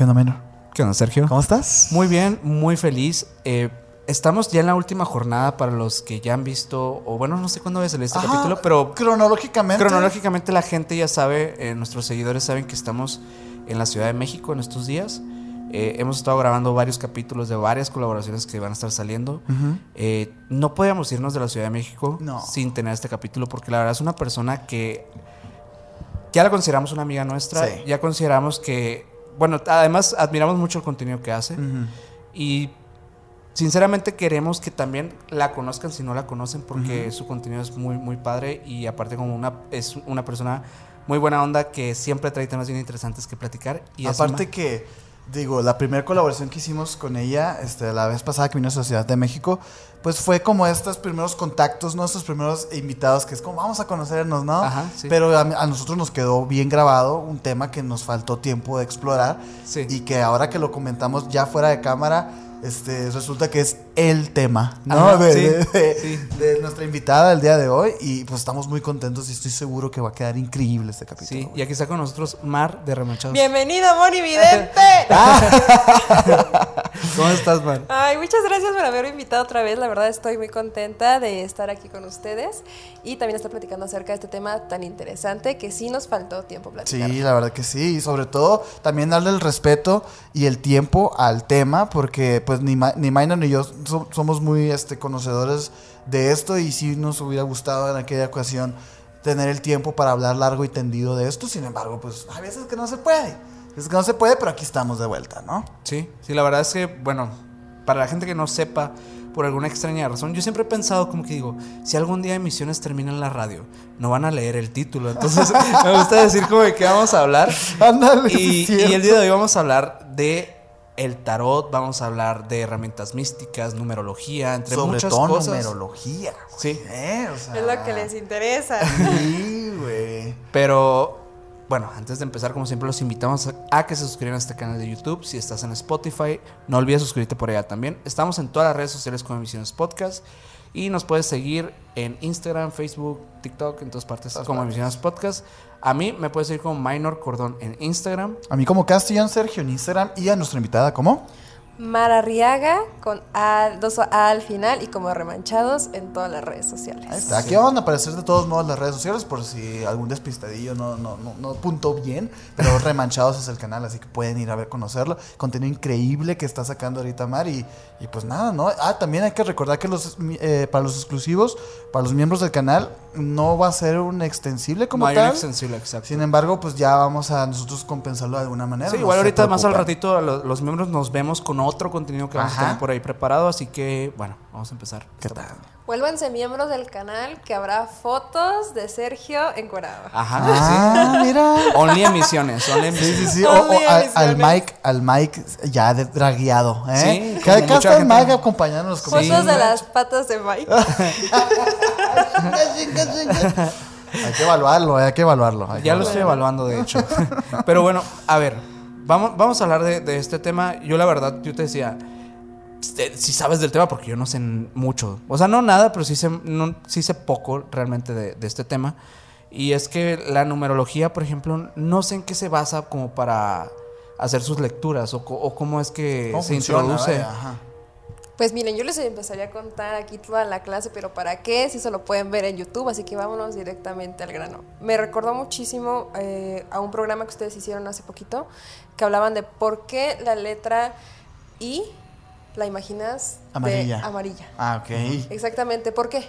¿Qué onda, menor? ¿Qué onda, Sergio? ¿Cómo estás? Muy bien, muy feliz. Eh, estamos ya en la última jornada para los que ya han visto, o bueno, no sé cuándo a salir este Ajá, capítulo, pero cronológicamente. cronológicamente la gente ya sabe, eh, nuestros seguidores saben que estamos en la Ciudad de México en estos días. Eh, hemos estado grabando varios capítulos de varias colaboraciones que van a estar saliendo. Eh, no podíamos irnos de la Ciudad de México No. sin tener este capítulo porque la verdad es una persona que ya la consideramos una amiga nuestra, Sí. ya consideramos que, bueno, además admiramos mucho el contenido que hace y sinceramente queremos que también la conozcan si no la conocen porque su contenido es muy, muy padre y aparte como una, es una persona muy buena onda que siempre trae temas bien interesantes que platicar. Y Aparte que, digo, la primera colaboración que hicimos con ella, este, la vez pasada que vino a la Ciudad de México, pues fue como estos primeros contactos, ¿no? Estos primeros invitados que es como vamos a conocernos, ¿no? Ajá, sí. Pero a, a nosotros nos quedó bien grabado un tema que nos faltó tiempo de explorar Sí. y que ahora que lo comentamos ya fuera de cámara, este, resulta que es el tema, ¿no? Ajá, de, sí, de- de- sí. de nuestra invitada del día de hoy y pues estamos muy contentos y estoy seguro que va a quedar increíble este capítulo. Sí, y aquí está con nosotros Mar de Remanchados. Bienvenido, Moni Vidente. ¿Cómo estás, Mar? Ay, muchas gracias por haberme invitado otra vez. La verdad estoy muy contenta de estar aquí con ustedes y también estar platicando acerca de este tema tan interesante que sí nos faltó tiempo platicar. Sí, la verdad que sí. Y sobre todo también darle el respeto y el tiempo al tema, porque pues ni, Ma- ni ni yo so- somos muy este, conocedores de esto y sí nos hubiera gustado en aquella ocasión tener el tiempo para hablar largo y tendido de esto. Sin embargo, pues hay veces que no se puede. Es que no se puede, pero aquí estamos de vuelta, ¿no? Sí, sí, la verdad es que, bueno, para la gente que no sepa, por alguna extraña razón, yo siempre he pensado como que digo, si algún día emisiones terminan en la radio, no van a leer el título. Entonces, me gusta decir como de qué vamos a hablar. Ándale, y el día de hoy vamos a hablar de el tarot, vamos a hablar de herramientas místicas, numerología, entre Sobre muchas todo cosas. numerología. Sí. ¿eh? O sea, Es lo que les interesa. Sí, güey. Pero bueno, antes de empezar, como siempre, los invitamos a, a que se suscriban a este canal de YouTube. Si estás en Spotify, no olvides suscribirte por allá también. Estamos en todas las redes sociales como Emisiones Podcast. Y nos puedes seguir en Instagram, Facebook, TikTok, en todas partes Todas como. Emisiones Podcast. A mí me puedes seguir como Minor Cordón en Instagram. A mí como Castellán Sergio en Instagram y a nuestra invitada, ¿cómo? Mararriaga con A, dos A al final y como remanchados en todas las redes sociales. Ahí está. Aquí van a aparecer de todos modos las redes sociales por si algún despistadillo no, no, no, no puntó bien. Pero Remanchados es el canal, así que pueden ir a ver, conocerlo. Contenido increíble que está sacando ahorita Mar. Y, y pues nada, ¿no? Ah, también hay que recordar que los eh, para los exclusivos, para los miembros del canal, no va a ser un extensible como no hay un tal. extensible, exacto. Sin embargo, pues ya vamos a nosotros compensarlo de alguna manera. Sí, no igual ahorita más al ratito lo- los, miembros nos vemos con otro contenido que vamos Ajá. a tener por ahí preparado. Así que, bueno, vamos a empezar. ¿Qué tal? Vuélvanse miembros del canal que habrá fotos de Sergio encuerado. Ajá, Ah, mira. Only emisiones, only Sí, emisiones. sí, sí. O, al. Mike, al Mike ya de- dragueado, ¿eh? Sí, Cada está el Mike acompañándonos como Sí. Fotos de las patas de Mike. Hay que evaluarlo, hay que evaluarlo. hay que Ya lo estoy evaluando, de hecho. Pero bueno, a ver, vamos, vamos a hablar de, de este tema. Yo la verdad, yo te decía, si sabes del tema, porque yo no sé mucho. O sea, no nada, pero sí sé, no- sí sé poco realmente de, de este tema. Y es que la numerología, por ejemplo, no sé en qué se basa como para hacer sus lecturas o, cómo es que ¿Cómo se funciona? introduce. Vaya, ajá. Pues miren, yo les empezaría a contar aquí toda la clase, pero ¿para qué? Si eso lo pueden ver en YouTube, así que vámonos directamente al grano. Me recordó muchísimo eh, a un programa que ustedes hicieron hace poquito, que hablaban de por qué la letra I la imaginas de Amarilla. amarilla. Ah, ok. Exactamente, ¿por qué?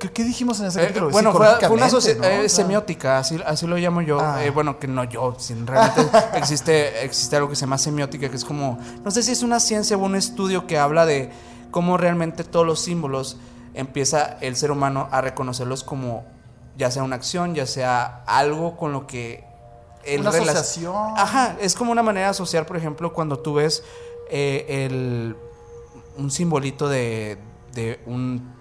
¿Qué, qué dijimos en ese Eh, capítulo? bueno, fue, fue una Psicológicamente, soci- ¿no? eh, semiótica, así, así lo llamo yo. Ah. Eh, bueno, que no yo, sin realmente existe, existe algo que se llama semiótica, que es como, no sé si es una ciencia o un estudio que habla de cómo realmente todos los símbolos empieza el ser humano a reconocerlos como ya sea una acción, ya sea algo con lo que... él Una asociación. Ajá, es como una manera de asociar, por ejemplo, cuando tú ves eh, el, un simbolito de, de un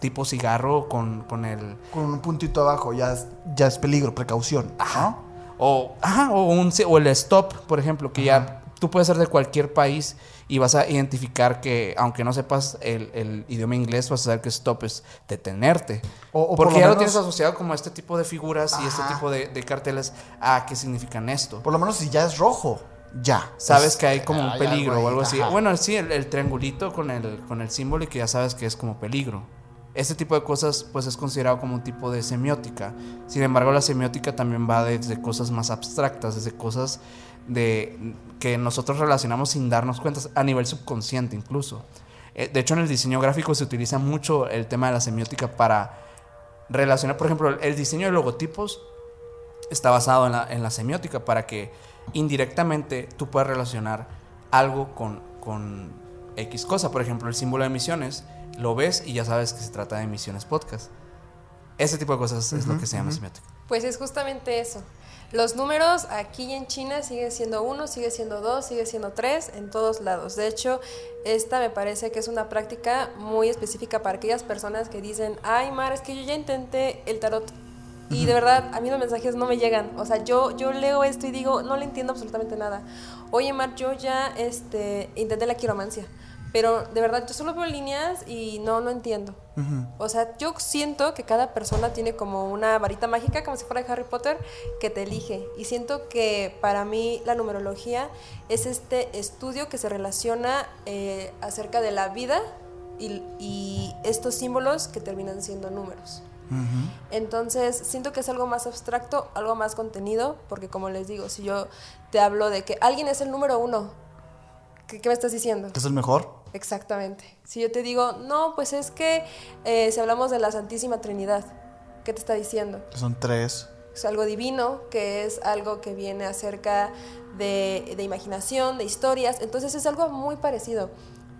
tipo cigarro con, con el... Con un puntito abajo, ya es, ya es peligro, precaución. ¿no? O, ajá, o, un, o el stop, por ejemplo, que ya tú puedes ser de cualquier país y vas a identificar que, aunque no sepas el, el idioma inglés, vas a saber que stop es detenerte. O- o por Porque lo ya lo tienes asociado como a este tipo de figuras y este Ajá. tipo de, de carteles a qué significan esto. Por lo menos si ya es rojo. Ya. sabes Es- que hay como un peligro algo o algo así. ajá. Bueno, sí, el, el triangulito con el, con el símbolo y que ya sabes que es como peligro. Este tipo de cosas pues es considerado como un tipo de semiótica. Sin embargo, la semiótica también va desde cosas más abstractas, desde cosas de que nosotros relacionamos sin darnos cuenta, a nivel subconsciente incluso. Eh, De hecho, en el diseño gráfico se utiliza mucho el tema de la semiótica para relacionar, por ejemplo, el diseño de logotipos está basado en la, en la semiótica para que indirectamente tú puedas relacionar algo con, con X cosa. Por ejemplo, el símbolo de emisiones, lo ves y ya sabes que se trata de emisiones podcast. Ese tipo de cosas es lo que se llama semiótica. Pues es justamente eso. Los números aquí en China siguen siendo uno, sigue siendo dos, sigue siendo tres en todos lados. De hecho, esta me parece que es una práctica muy específica para aquellas personas que dicen, ay, Mar, es que yo ya intenté el tarot. Y de verdad, a mí los mensajes no me llegan. O sea, yo, yo leo esto y digo, no le entiendo absolutamente nada. Oye, Mar, yo ya este, intenté la quiromancia. Pero de verdad, yo solo veo líneas y no, no entiendo. O sea, yo siento que cada persona tiene como una varita mágica, como si fuera de Harry Potter, que te elige. Y siento que para mí la numerología es este estudio que se relaciona eh, acerca de la vida y, y estos símbolos que terminan siendo números. Entonces, siento que es algo más abstracto, algo más contenido, porque como les digo, si yo te hablo de que alguien es el número uno, ¿qué, qué me estás diciendo? ¿Que es el mejor? Exactamente. Si yo te digo, no, pues es que eh, si hablamos de la Santísima Trinidad, ¿qué te está diciendo? Son tres. Es algo divino, que es algo que viene acerca de, de imaginación, de historias. Entonces es algo muy parecido.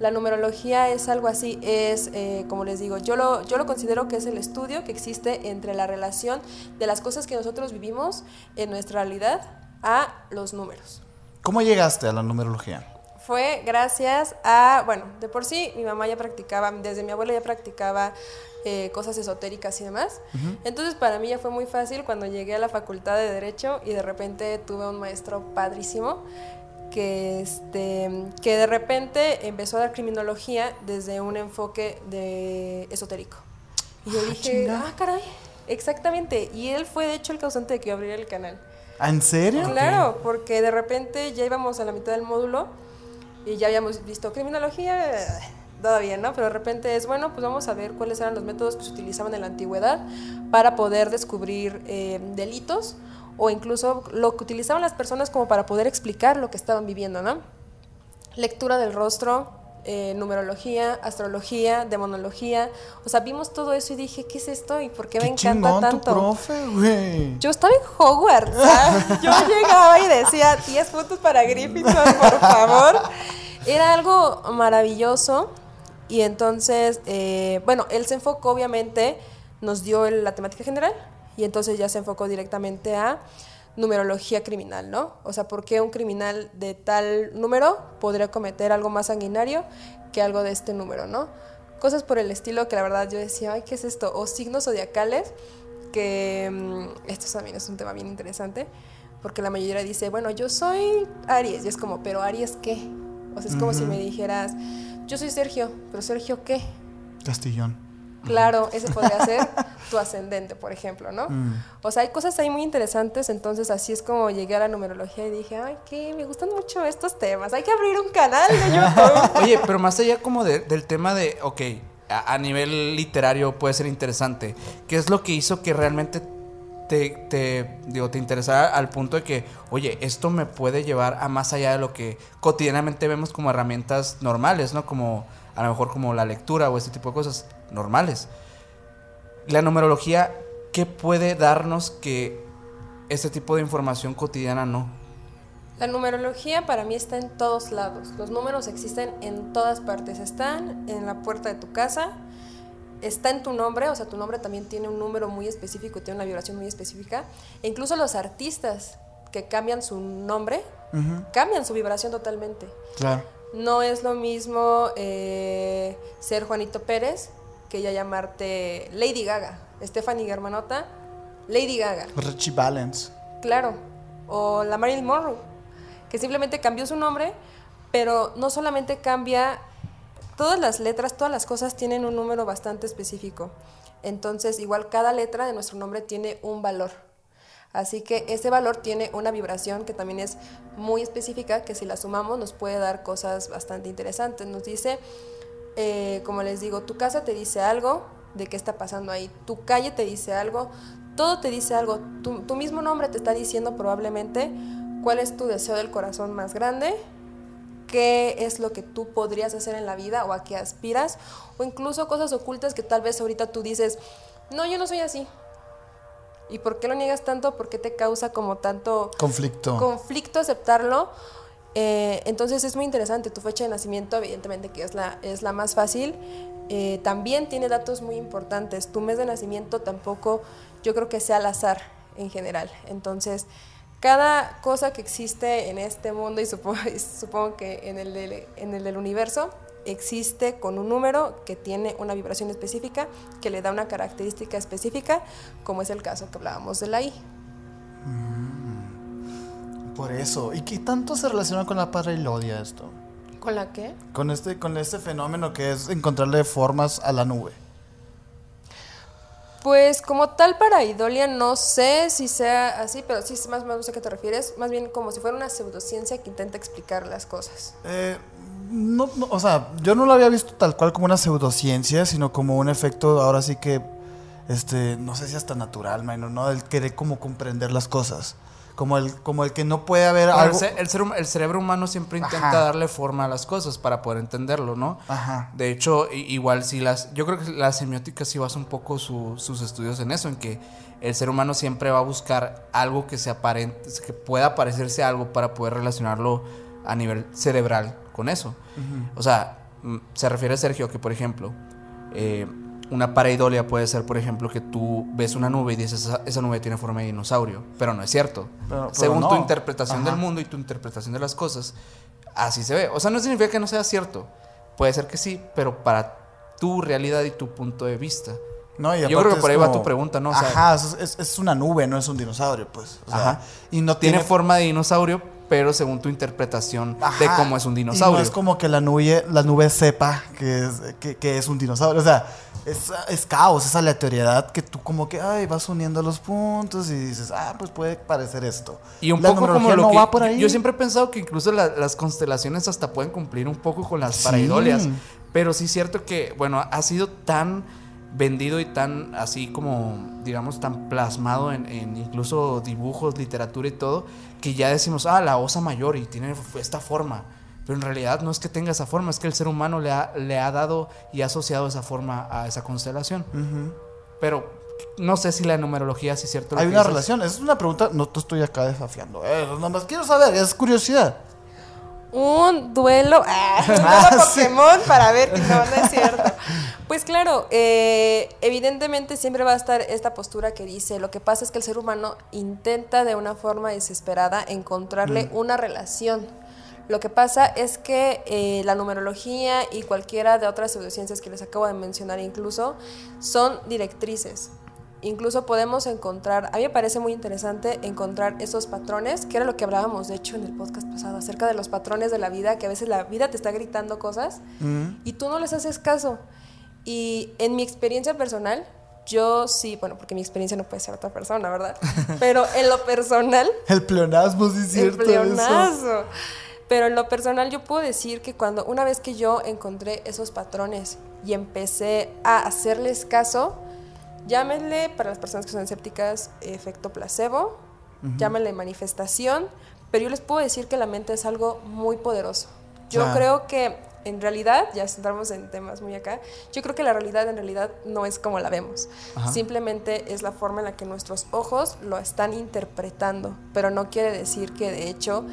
La numerología es algo así, es, eh, como les digo, yo lo, yo lo considero que es el estudio que existe entre la relación de las cosas que nosotros vivimos en nuestra realidad a los números. ¿Cómo llegaste a la numerología? Fue gracias a, bueno, de por sí mi mamá ya practicaba, desde mi abuela ya practicaba eh, cosas esotéricas y demás. Entonces para mí ya fue muy fácil cuando llegué a la facultad de Derecho y de repente tuve un maestro padrísimo que, este, que de repente empezó a dar criminología desde un enfoque de esotérico. Y yo dije, chinga. ah, caray, exactamente. Y él fue de hecho el causante de que yo abriera el canal. ¿Ah, ¿En serio? Claro, porque de repente ya íbamos a la mitad del módulo y ya habíamos visto criminología, eh, bien, ¿no? Pero de repente es, bueno, pues vamos a ver cuáles eran los métodos que se utilizaban en la antigüedad para poder descubrir eh, delitos o incluso lo que utilizaban las personas como para poder explicar lo que estaban viviendo, ¿no? Lectura del rostro, eh, numerología, astrología, demonología, o sea, vimos todo eso y dije, ¿qué es esto y por qué, Qué me encanta chingón tanto? tu profe, güey. Yo estaba en Hogwarts. ¿sabes? Yo llegaba y decía 10 puntos para Gryffindor, por favor. Era algo maravilloso. Y entonces, eh, bueno, él se enfocó, obviamente, nos dio la temática general. Y entonces ya se enfocó directamente a numerología criminal, ¿no? O sea, ¿por qué un criminal de tal número podría cometer algo más sanguinario que algo de este número, ¿no? Cosas por el estilo que la verdad yo decía, ay, ¿qué es esto? O signos zodiacales que mm, esto también es un tema bien interesante, porque la mayoría dice, bueno, yo soy Aries, y es como, pero Aries qué? O sea, es como si me dijeras, yo soy Sergio, pero Sergio qué? Castillón. Claro, ese podría ser tu ascendente, por ejemplo, ¿no? O sea, hay cosas ahí muy interesantes, entonces así es como llegué a la numerología y dije, ay, que me gustan mucho estos temas, hay que abrir un canal de YouTube. Oye, pero más allá como de- del tema de, ok, a, a nivel literario puede ser interesante. ¿Qué es lo que hizo que realmente te, te, digo, te interesara al punto de que, oye, esto me puede llevar a más allá de lo que cotidianamente vemos como herramientas normales, ¿no? Como a lo mejor como la lectura o este tipo de cosas normales. La numerología, ¿qué puede darnos que este tipo de información cotidiana no? La numerología para mí está en todos lados. Los números existen en todas partes. Están en la puerta de tu casa, está en tu nombre, o sea, tu nombre también tiene un número muy específico y tiene una vibración muy específica. E incluso los artistas que cambian su nombre, cambian su vibración totalmente. Claro. No es lo mismo eh, ser Juanito Pérez que ya llamarte Lady Gaga. Stephanie Germanota, Lady Gaga. Richie Valens. Claro. O la Marilyn Monroe, que simplemente cambió su nombre, pero no solamente cambia, todas las letras, todas las cosas tienen un número bastante específico. Entonces, igual cada letra de nuestro nombre tiene un valor. Así que ese valor tiene una vibración que también es muy específica, que si la sumamos nos puede dar cosas bastante interesantes. Nos dice, eh, como les digo, tu casa te dice algo de qué está pasando ahí, tu calle te dice algo, todo te dice algo, tu, tu mismo nombre te está diciendo probablemente cuál es tu deseo del corazón más grande, qué es lo que tú podrías hacer en la vida o a qué aspiras, o incluso cosas ocultas que tal vez ahorita tú dices, no, yo no soy así, ¿Y por qué lo niegas tanto? ¿Por qué te causa como tanto conflicto, conflicto aceptarlo? Eh, entonces es muy interesante. Tu fecha de nacimiento, evidentemente que es la, es la más fácil, eh, también tiene datos muy importantes. Tu mes de nacimiento tampoco yo creo que sea al azar en general. Entonces, cada cosa que existe en este mundo y supongo, supongo que en el, en el del universo existe con un número que tiene una vibración específica, que le da una característica específica, como es el caso que hablábamos de la I. Mm, por eso. ¿Y qué tanto se relaciona con la parailodia esto? ¿Con la qué? Con este, con este fenómeno que es encontrarle formas a la nube. Pues como tal para Idolia no sé si sea así, pero sí más o menos a qué te refieres. Más bien como si fuera una pseudociencia que intenta explicar las cosas. Eh, no, o sea, yo no lo había visto tal cual como una pseudociencia, sino como un efecto, ahora sí que, este, no sé si hasta natural, ¿no? El querer como comprender las cosas. Como el, como el que no puede haber algo. El, el, cerebro humano siempre intenta darle forma a las cosas para poder entenderlo, ¿no? Ajá. De hecho, igual si las. Yo creo que la semiótica sí basa un poco sus estudios en eso, en que el ser humano siempre va a buscar algo que se aparente, que pueda parecerse a algo para poder relacionarlo a nivel cerebral con eso. O sea, mm, se refiere a Sergio que, por ejemplo, eh, una pareidolia puede ser, por ejemplo, que tú ves una nube y dices, esa, nube tiene forma de dinosaurio, pero no es cierto. Según tu interpretación del mundo y tu interpretación de las cosas, así se ve. O sea, no significa que no sea cierto. Puede ser que sí, pero para tu realidad y tu punto de vista. No, Yo creo que por ahí va tu pregunta, ¿no? ajá, es, una nube, no es un dinosaurio, pues. ajá. Y no tiene forma de dinosaurio, pero según tu interpretación de cómo es un dinosaurio. no es como que la nube, la nube sepa que es, que, es un dinosaurio. O sea, es, es, caos, es aleatoriedad que tú como que ay, vas uniendo los puntos y dices, ah, pues puede parecer esto. Y un poco como lo que va por ahí. Yo, siempre he pensado que incluso las constelaciones hasta pueden cumplir un poco con las paraidolias. Pero sí es cierto que, bueno, ha sido tan vendido y tan así como, digamos, tan plasmado en, en, incluso dibujos, literatura y todo, que ya decimos, ah, la osa mayor y tiene esta forma. Pero en realidad no es que tenga esa forma, es que el ser humano le ha, le ha dado y ha asociado esa forma a esa constelación. Pero no sé si la numerología sí es cierto. Hay una relación, es una pregunta, no te estoy acá desafiando, eh, más quiero saber, es curiosidad un duelo, ah, un ah, Pokémon para ver que no, no es cierto. Pues claro, eh, evidentemente siempre va a estar esta postura que dice, lo que pasa es que el ser humano intenta de una forma desesperada encontrarle mm. una relación. Lo que pasa es que eh, la numerología y cualquiera de otras pseudociencias que les acabo de mencionar incluso son directrices incluso podemos encontrar, a mí me parece muy interesante encontrar esos patrones, que era lo que hablábamos de hecho en el podcast pasado, acerca de los patrones de la vida, que a veces la vida te está gritando cosas y tú no les haces caso. Y en mi experiencia personal, yo sí, bueno, porque mi experiencia no puede ser otra persona, ¿verdad? Pero en lo personal... el pleonasmo, sí es cierto. El pleonasmo. Pero en lo personal yo puedo decir que cuando una vez que yo encontré esos patrones y empecé a hacerles caso, Llámenle, para las personas que son escépticas, efecto placebo, llámenle manifestación, pero yo les puedo decir que la mente es algo muy poderoso. Yo creo que en realidad, ya entramos en temas muy acá, yo creo que la realidad en realidad no es como la vemos. Simplemente es la forma en la que nuestros ojos lo están interpretando, pero no quiere decir que de hecho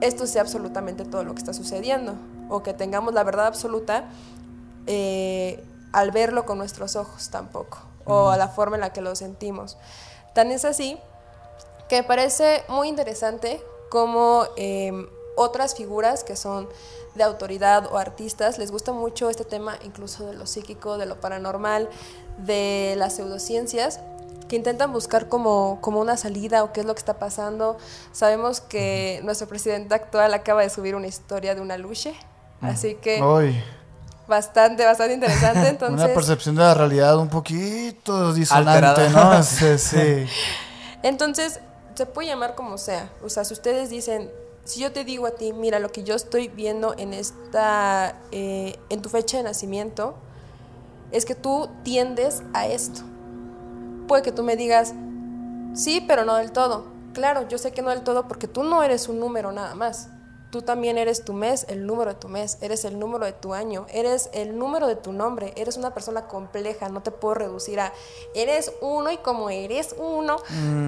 esto sea absolutamente todo lo que está sucediendo o que tengamos la verdad absoluta eh, al verlo con nuestros ojos tampoco o a la forma en la que lo sentimos. Tan es así que me parece muy interesante cómo em, otras figuras que son de autoridad o artistas les gusta mucho este tema incluso de lo psíquico, de lo paranormal, de las pseudociencias que intentan buscar como, como una salida o qué es lo que está pasando. Sabemos que nuestro presidente actual acaba de subir una historia de una luche, así que bastante, bastante interesante. Entonces, Una percepción de la realidad un poquito disonante, ¿no? sí, sí. Entonces, se puede llamar como sea. O sea, si ustedes dicen, si yo te digo a ti, mira, lo que yo estoy viendo en esta, eh, en tu fecha de nacimiento, es que tú tiendes a esto. Puede que tú me digas, sí, pero no del todo. Claro, yo sé que no del todo porque tú no eres un número nada más. Tú también eres tu mes, el número de tu mes, eres el número de tu año, eres el número de tu nombre, eres una persona compleja, no te puedo reducir a eres uno y como eres uno,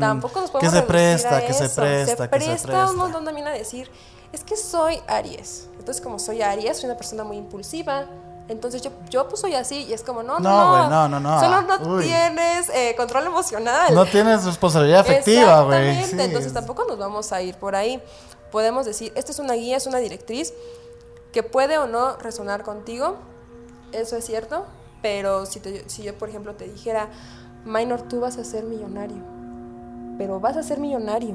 tampoco nos podemos Mm, que se reducir presta, a que se eso. presta, que se presta presta. un montón también a decir, es que soy Aries. Entonces, como soy Aries, soy una persona muy impulsiva. Entonces yo, yo pues soy así y es como, no, no, No, no, güey, no, no, no. Solo no Uy. tienes eh, control emocional. No tienes responsabilidad afectiva, güey. Exactamente, Sí, entonces es- tampoco nos vamos a ir por ahí. Podemos decir, esta es una guía, es una directriz que puede o no resonar contigo, eso es cierto, pero si, te- si yo, por ejemplo, te dijera, Minor, tú vas a ser millonario, pero vas a ser millonario,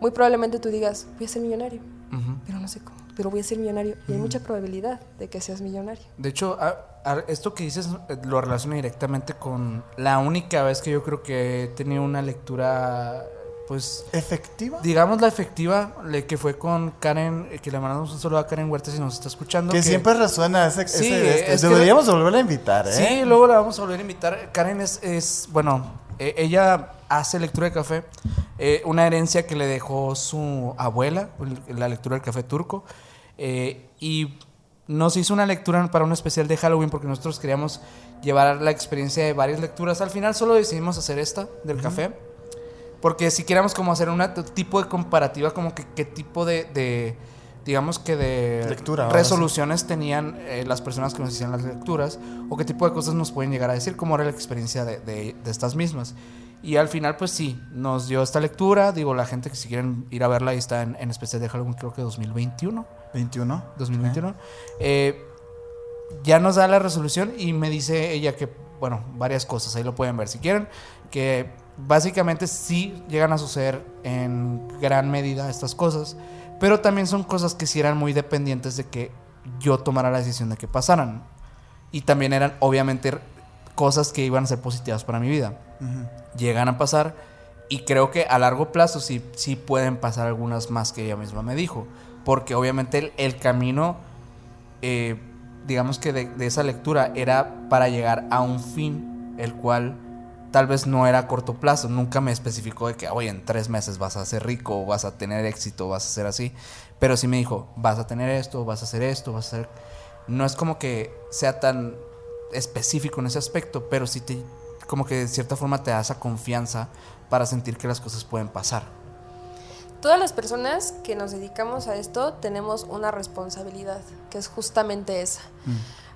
muy probablemente tú digas, voy a ser millonario, Ujú. pero no sé cómo, pero voy a ser millonario, y hay mucha probabilidad de que seas millonario. De hecho, a- a- esto que dices eh, lo relaciono directamente con la única vez que yo creo que he tenido una lectura, pues, ¿Efectiva? digamos la efectiva, le- que fue con Karen, eh, que le mandamos un saludo a Karen Huerta si nos está escuchando. Que siempre resuena ese. Sí, ese- este. es que- Deberíamos volver a invitar, ¿eh? Sí, luego la vamos a volver a invitar. Karen es, es bueno, eh, ella hace lectura de café, eh, una herencia que le dejó su abuela, el- la lectura del café turco, eh, y nos hizo una lectura para un especial de Halloween porque nosotros queríamos llevar la experiencia de varias lecturas. Al final solo decidimos hacer esta del café. Porque si queríamos como hacer un tipo de comparativa, como que qué tipo de, de, digamos que de Lectura, resoluciones tenían eh, las personas que nos hacían las lecturas, o qué tipo de cosas nos pueden llegar a decir, cómo era la experiencia de, de- de estas mismas. Y al final, pues sí, nos dio esta lectura. Digo, la gente que si quieren ir a verla, ahí está en, en especial de Halloween, creo que 2021. 21. 2021. Eh, ya nos da la resolución y me dice ella que, bueno, varias cosas, ahí lo pueden ver si quieren, que básicamente sí llegan a suceder en gran medida estas cosas, pero también son cosas que sí eran muy dependientes de que yo tomara la decisión de que pasaran. Y también eran, obviamente, cosas que iban a ser positivas para mi vida. Llegan a pasar y creo que a largo plazo sí, sí pueden pasar algunas más que ella misma me dijo. Porque obviamente el, el camino, eh, digamos que de, de esa lectura era para llegar a un fin, el cual tal vez no era a corto plazo. Nunca me especificó de que, oye, en tres meses vas a ser rico, vas a tener éxito, vas a ser así. Pero sí me dijo, vas a tener esto, vas a hacer esto, vas a hacer... No es como que sea tan específico en ese aspecto, pero sí te, como que de cierta forma te da esa confianza para sentir que las cosas pueden pasar. Todas las personas que nos dedicamos a esto tenemos una responsabilidad, que es justamente esa.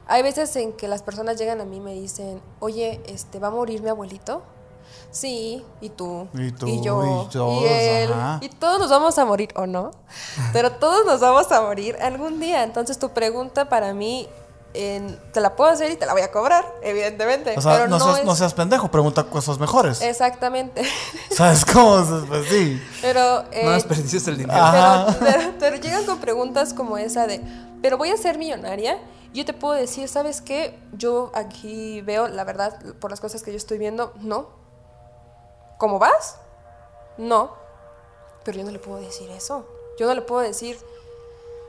Hay veces en que las personas llegan a mí y me dicen, oye, este, ¿va a morir mi abuelito? Sí, y tú, Y tú, yo, y todos, él, ajá. y todos nos vamos a morir, ¿o no? Pero todos nos vamos a morir algún día. Entonces tu pregunta para mí, en- te la puedo hacer y te la voy a cobrar, evidentemente. O sea, pero no, no, seas, es- no seas pendejo, pregunta cosas mejores. Exactamente. ¿Sabes cómo? Pues sí. Pero... no eh, desperdicies el dinero. Pero- pero llegan con preguntas como esa de, pero voy a ser millonaria. Yo te puedo decir, ¿sabes qué? Yo aquí veo, la verdad, por las cosas que yo estoy viendo, no. ¿Cómo vas? No. Pero yo no le puedo decir eso. Yo no le puedo decir,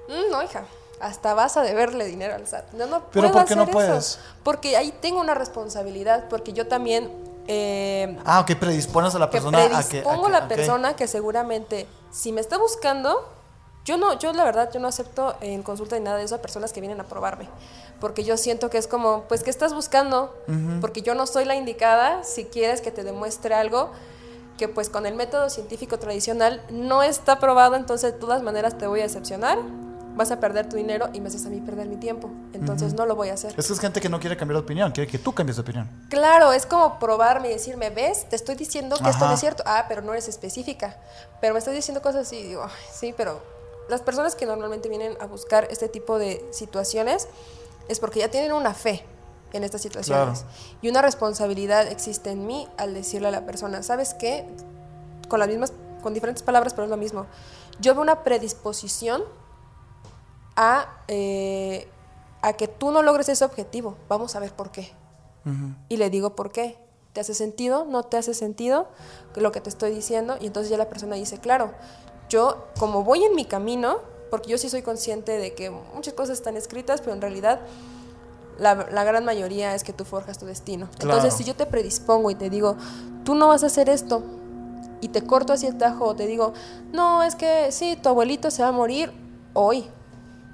"Mm, no, hija, hasta vas a deberle dinero al SAT. No, no Pero puedo ¿por qué no hacer puedes? eso. Porque ahí tengo una responsabilidad, porque yo también... eh, Ah, ok, predispones a la que persona a que. predispongo que- la persona que seguramente si me está buscando yo no yo la verdad yo no acepto en consulta ni nada de eso a personas que vienen a probarme porque yo siento que es como pues qué estás buscando porque yo no soy la indicada si quieres que te demuestre algo que pues con el método científico tradicional no está probado entonces de todas maneras te voy a decepcionar vas a perder tu dinero y me haces a mí perder mi tiempo entonces no lo voy a hacer Es que es gente que no quiere cambiar de opinión, quiere que tú cambies de opinión. Claro, es como probarme y decirme, ¿ves? Te estoy diciendo que esto no Ajá. es cierto. Ah, pero no eres específica. Pero me estás diciendo cosas así. Digo, "Ay, sí, pero las personas que normalmente vienen a buscar este tipo de situaciones es porque ya tienen una fe en estas situaciones. Y una responsabilidad existe en mí al decirle a la persona, ¿sabes qué? Con las mismas, con diferentes palabras, pero es lo mismo. Yo veo una predisposición a, eh, a que tú no logres ese objetivo. Vamos a ver por qué. Y le digo por qué. ¿Te hace sentido? ¿No te hace sentido lo que te estoy diciendo? Y entonces ya la persona dice, claro, yo como voy en mi camino, porque yo sí soy consciente de que muchas cosas están escritas, pero en realidad la, la gran mayoría es que tú forjas tu destino. Claro. Entonces si yo te predispongo y te digo, tú no vas a hacer esto, y te corto así el tajo, o te digo, no, es que sí, tu abuelito se va a morir hoy.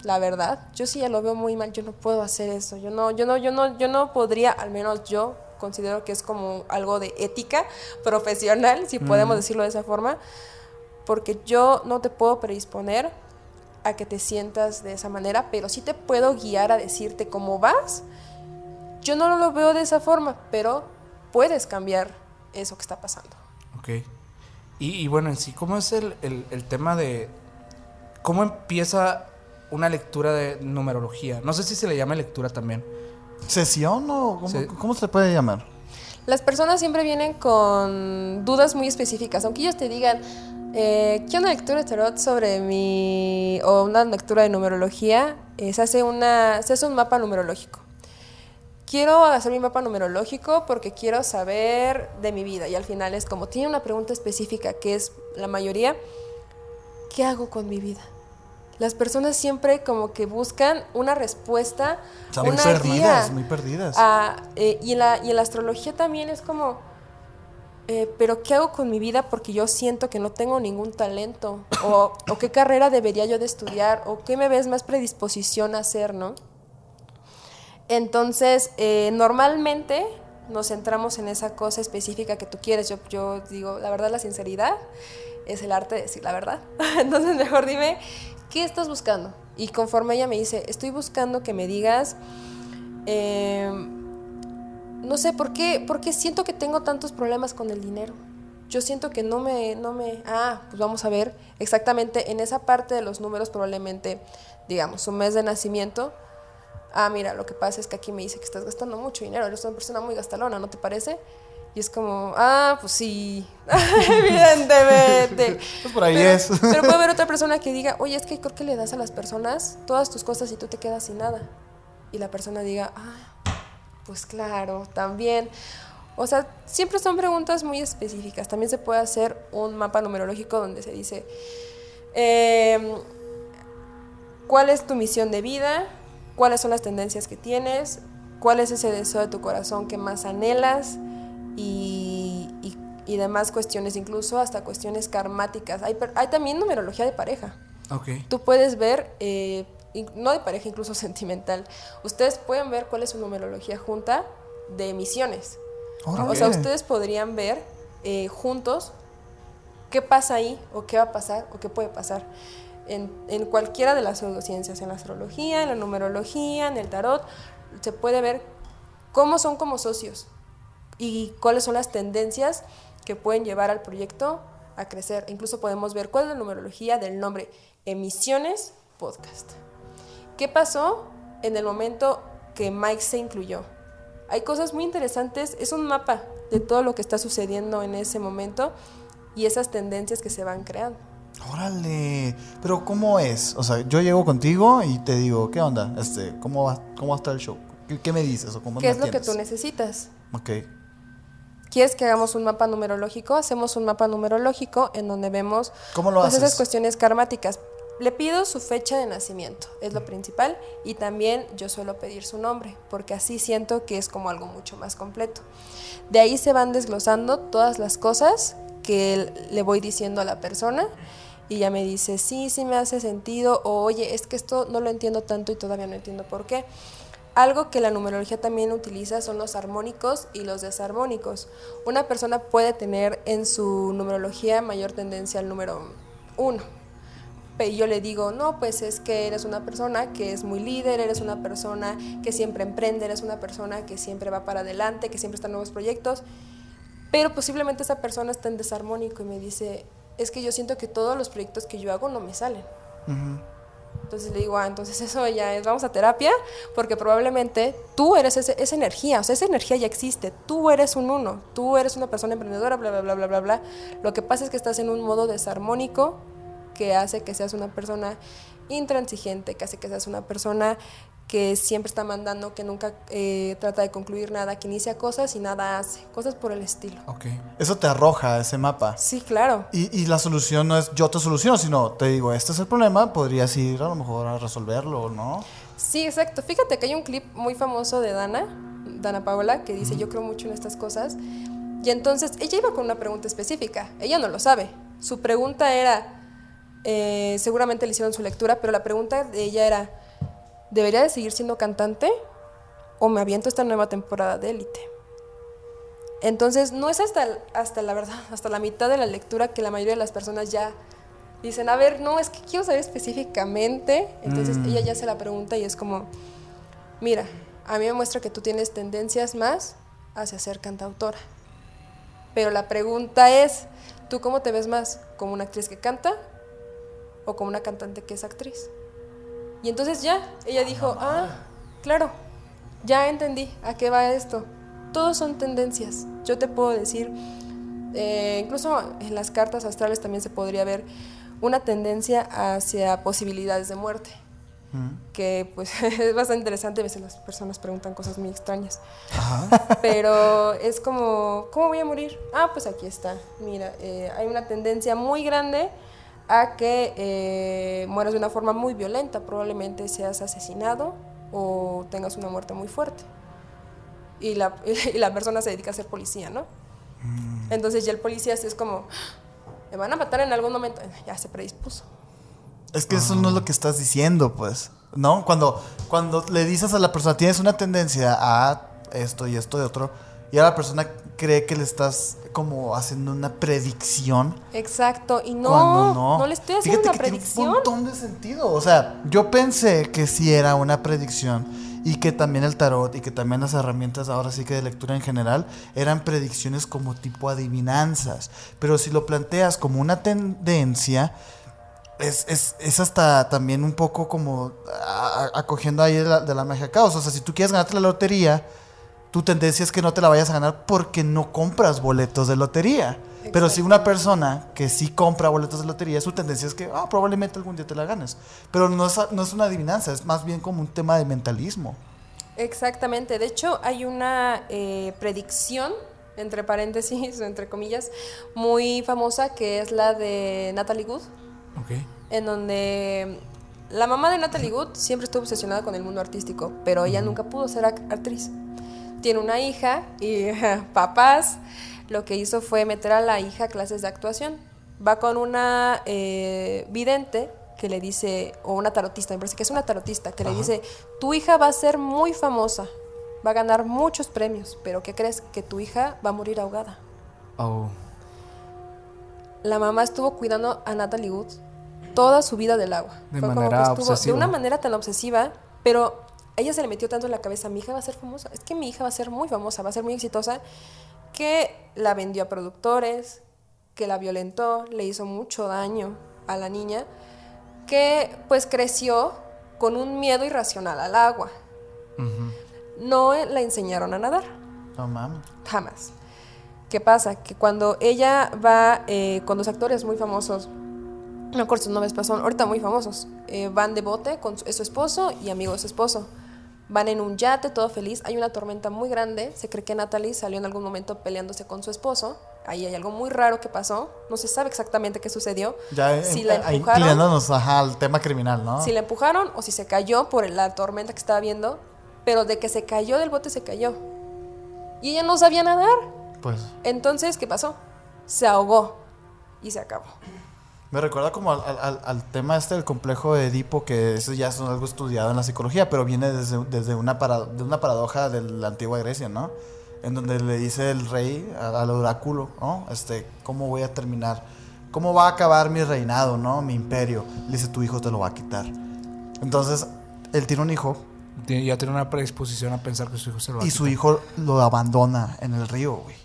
La verdad, yo sí ya lo veo muy mal, yo no puedo hacer eso. Yo no, yo no, yo no, yo no podría, al menos yo considero que es como algo de ética profesional, si podemos decirlo de esa forma, porque yo no te puedo predisponer a que te sientas de esa manera, pero sí te puedo guiar a decirte cómo vas. Yo no lo veo de esa forma, pero puedes cambiar eso que está pasando. Ok. Y, y bueno, en sí, ¿cómo es el, el- el tema de... ¿Cómo empieza una lectura de numerología? No sé si se le llama lectura también. ¿Sesión o cómo, Sí. cómo se puede llamar? Las personas siempre vienen con dudas muy específicas, aunque ellos te digan, eh, quiero una lectura de tarot sobre mi, o una lectura de numerología, eh, se, hace una, se hace un mapa numerológico. Quiero hacer mi mapa numerológico porque quiero saber de mi vida y al final es como tiene una pregunta específica que es la mayoría, ¿qué hago con mi vida? Las personas siempre como que buscan una respuesta, Están muy una perdidas, guía. muy perdidas. Eh, y, en la, y en la astrología también es como, eh, pero ¿qué hago con mi vida? Porque yo siento que no tengo ningún talento. O, o qué carrera debería yo de estudiar. O qué me ves más predisposición a hacer, ¿no? Entonces, eh, normalmente nos centramos en esa cosa específica que tú quieres. Yo, yo digo, la verdad, la sinceridad es el arte de decir la verdad. Entonces, mejor dime, ¿qué estás buscando? Y conforme ella me dice, estoy buscando que me digas, eh, no sé, ¿por qué, ¿por qué siento que tengo tantos problemas con el dinero? Yo siento que no me, no me... Ah, pues vamos a ver exactamente en esa parte de los números probablemente, digamos, su mes de nacimiento. Ah, mira, lo que pasa es que aquí me dice que estás gastando mucho dinero, eres una persona muy gastalona, ¿no te parece? Y es como, ah, pues sí, evidentemente. Pues por ahí pero, es. pero puede haber otra persona que diga, oye, es que creo que le das a las personas todas tus cosas y tú te quedas sin nada. Y la persona diga, ah, pues claro, también. O sea, siempre son preguntas muy específicas. También se puede hacer un mapa numerológico donde se dice, em, ¿cuál es tu misión de vida? ¿Cuáles son las tendencias que tienes? ¿Cuál es ese deseo de tu corazón que más anhelas? Y, y- y demás cuestiones, incluso hasta cuestiones karmáticas. Hay, hay también numerología de pareja. Ok. Tú puedes ver, eh, no de pareja, incluso sentimental. Ustedes pueden ver cuál es su numerología junta de misiones. Órale. O sea, ustedes podrían ver eh, juntos qué pasa ahí, o qué va a pasar, o qué puede pasar. En, en cualquiera de las pseudociencias, en la astrología, en la numerología, en el tarot, se puede ver cómo son como socios y cuáles son las tendencias que pueden llevar al proyecto a crecer. Incluso podemos ver cuál es la numerología del nombre Emisiones Podcast. ¿Qué pasó en el momento que Mike se incluyó? Hay cosas muy interesantes, es un mapa de todo lo que está sucediendo en ese momento y esas tendencias que se van creando. Órale. Pero ¿cómo es? O sea, yo llego contigo y te digo, ¿qué onda? Este, ¿cómo va, cómo va a estar el show? ¿Qué, qué me dices o cómo ¿Qué es lo que tienes? tú necesitas? Ok. ¿Quieres que hagamos un mapa numerológico? Hacemos un mapa numerológico en donde vemos ¿Cómo lo pues, haces? esas cuestiones karmáticas. Le pido su fecha de nacimiento, es lo principal, y también yo suelo pedir su nombre, porque así siento que es como algo mucho más completo. De ahí se van desglosando todas las cosas que le voy diciendo a la persona y ya me dice, sí, sí me hace sentido, o oye, es que esto no lo entiendo tanto y todavía no entiendo por qué. Algo que la numerología también utiliza son los armónicos y los desarmónicos. Una persona puede tener en su numerología mayor tendencia al número uno. Pero yo le digo, no, pues es que eres una persona que es muy líder, eres una persona que siempre emprende, eres una persona que siempre va para adelante, que siempre está en nuevos proyectos. Pero posiblemente esa persona está en desarmónico y me dice, es que yo siento que todos los proyectos que yo hago no me salen. Ujú. Entonces le digo, ah, entonces eso ya es, vamos a terapia, porque probablemente tú eres ese- esa energía, o sea, esa energía ya existe, tú eres un uno, tú eres una persona emprendedora, bla, bla, bla, bla, bla, bla. Lo que pasa es que estás en un modo desarmónico que hace que seas una persona intransigente, que hace que seas una persona que siempre está mandando, que nunca eh, trata de concluir nada, que inicia cosas y nada hace, cosas por el estilo. Ok. Eso te arroja ese mapa. Sí, claro. Y, y la solución no es yo te soluciono, sino te digo, este es el problema, podrías ir a lo mejor a resolverlo, ¿no? Sí, exacto. Fíjate que hay un clip muy famoso de Dana, Dana Paola, que dice, yo creo mucho en estas cosas. Y entonces ella iba con una pregunta específica, ella no lo sabe. Su pregunta era, eh, seguramente le hicieron su lectura, pero la pregunta de ella era, ¿debería de seguir siendo cantante o me aviento esta nueva temporada de élite? Entonces, no es hasta, hasta la verdad, hasta la mitad de la lectura que la mayoría de las personas ya dicen, a ver, no, es que quiero saber específicamente. Entonces, ella ya se la pregunta y es como, mira, a mí me muestra que tú tienes tendencias más hacia ser cantautora. Pero la pregunta es, ¿tú cómo te ves más? ¿Como una actriz que canta o como una cantante que es actriz? Y entonces ya, ella dijo, ah, claro, ya entendí a qué va esto. Todos son tendencias. Yo te puedo decir, eh, incluso en las cartas astrales también se podría ver una tendencia hacia posibilidades de muerte. Que pues es bastante interesante, a veces las personas preguntan cosas muy extrañas. Pero es como, ¿cómo voy a morir? Ah, pues aquí está. Mira, eh, hay una tendencia muy grande a que eh, mueras de una forma muy violenta. Probablemente seas asesinado o tengas una muerte muy fuerte. Y la, y la persona se dedica a ser policía, ¿no? Entonces ya el policía es como, me van a matar en algún momento. Ya se predispuso. Es que eso no es lo que estás diciendo, pues. ¿No? Cuando, cuando le dices a la persona, tienes una tendencia a esto y esto de otro, y ahora la persona cree que le estás como haciendo una predicción. Exacto, y no, cuando no. no, le estoy haciendo Fíjate una que predicción. Tiene un montón de sentido. O sea, yo pensé que sí era una predicción y que también el tarot y que también las herramientas ahora sí que de lectura en general eran predicciones como tipo adivinanzas. Pero si lo planteas como una tendencia, es, es, es hasta también un poco como acogiendo ahí de la, de la magia caos. O sea, si tú quieres ganarte la lotería, tu tendencia es que no te la vayas a ganar porque no compras boletos de lotería. Pero si una persona que sí compra boletos de lotería, su tendencia es que ah, probablemente algún día te la ganes. Pero no es, no es una adivinanza, es más bien como un tema de mentalismo. Exactamente. De hecho, hay una eh, predicción, entre paréntesis, o entre comillas, muy famosa que es la de Natalie Wood, Ok. en donde la mamá de Natalie Wood siempre estuvo obsesionada con el mundo artístico, pero ella nunca pudo ser ac- actriz. Tiene una hija y papás lo que hizo fue meter a la hija a clases de actuación. Va con una eh, vidente que le dice, o una tarotista, me parece que es una tarotista, que le dice, tu hija va a ser muy famosa, va a ganar muchos premios, pero ¿qué crees? Que tu hija va a morir ahogada. Oh. La mamá estuvo cuidando a Natalie Wood toda su vida del agua. De Fue como manera que estuvo obsesiva. De una manera tan obsesiva, pero ella se le metió tanto en la cabeza, mi hija va a ser famosa, es que mi hija va a ser muy famosa, va a ser muy exitosa, que la vendió a productores, que la violentó, le hizo mucho daño a la niña, que pues creció con un miedo irracional al agua. No la enseñaron a nadar. No mames. Jamás. ¿Qué pasa? Que cuando ella va eh, con dos actores muy famosos, no acuerdo sus nombres, pero son ahorita muy famosos, eh, van de bote con su, es su esposo y amigo de su esposo. Van en un yate, todo feliz. Hay una tormenta muy grande. Se cree que Natalie salió en algún momento peleándose con su esposo. Ahí hay algo muy raro que pasó. No se sabe exactamente qué sucedió. Ya si eh, la empujaron, ajá, al tema criminal, ¿no? si la empujaron o si se cayó por la tormenta que estaba viendo. Pero de que se cayó del bote, se cayó. Y ella no sabía nadar. Pues Entonces, ¿qué pasó? Se ahogó y se acabó. Me recuerda como al, al- al tema este del complejo de Edipo, que eso ya es algo estudiado en la psicología, pero viene desde, desde una, para- de una paradoja de la antigua Grecia, ¿no? En donde le dice el rey al, oráculo, ¿no? Este, ¿cómo voy a terminar? ¿Cómo va a acabar mi reinado, ¿no? Mi imperio. Le dice, tu hijo te lo va a quitar. Entonces, él tiene un hijo Ya tiene una predisposición a pensar que su hijo se lo va a y su quitar. hijo lo abandona en el río, güey.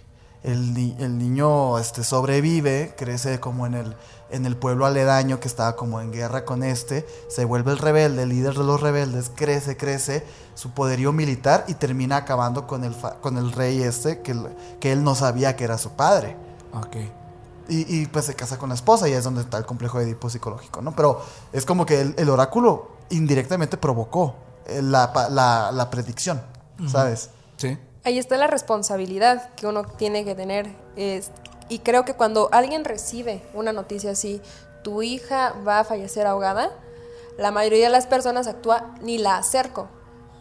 El, el niño este, sobrevive, crece como en el, en el pueblo aledaño que estaba como en guerra con este, se vuelve el rebelde, el líder de los rebeldes, crece, crece, su poderío militar y termina acabando con el, fa- con el rey este que, que él no sabía que era su padre. Ok. Y, y, pues se casa con la esposa y es donde está el complejo de Edipo psicológico, ¿no? Pero es como que el, el oráculo indirectamente provocó eh, la, la- la predicción, ¿sabes? Sí. Ahí está la responsabilidad que uno tiene que tener. es- y creo que cuando alguien recibe una noticia así, tu hija va a fallecer ahogada, la mayoría de las personas actúa ni la acerco.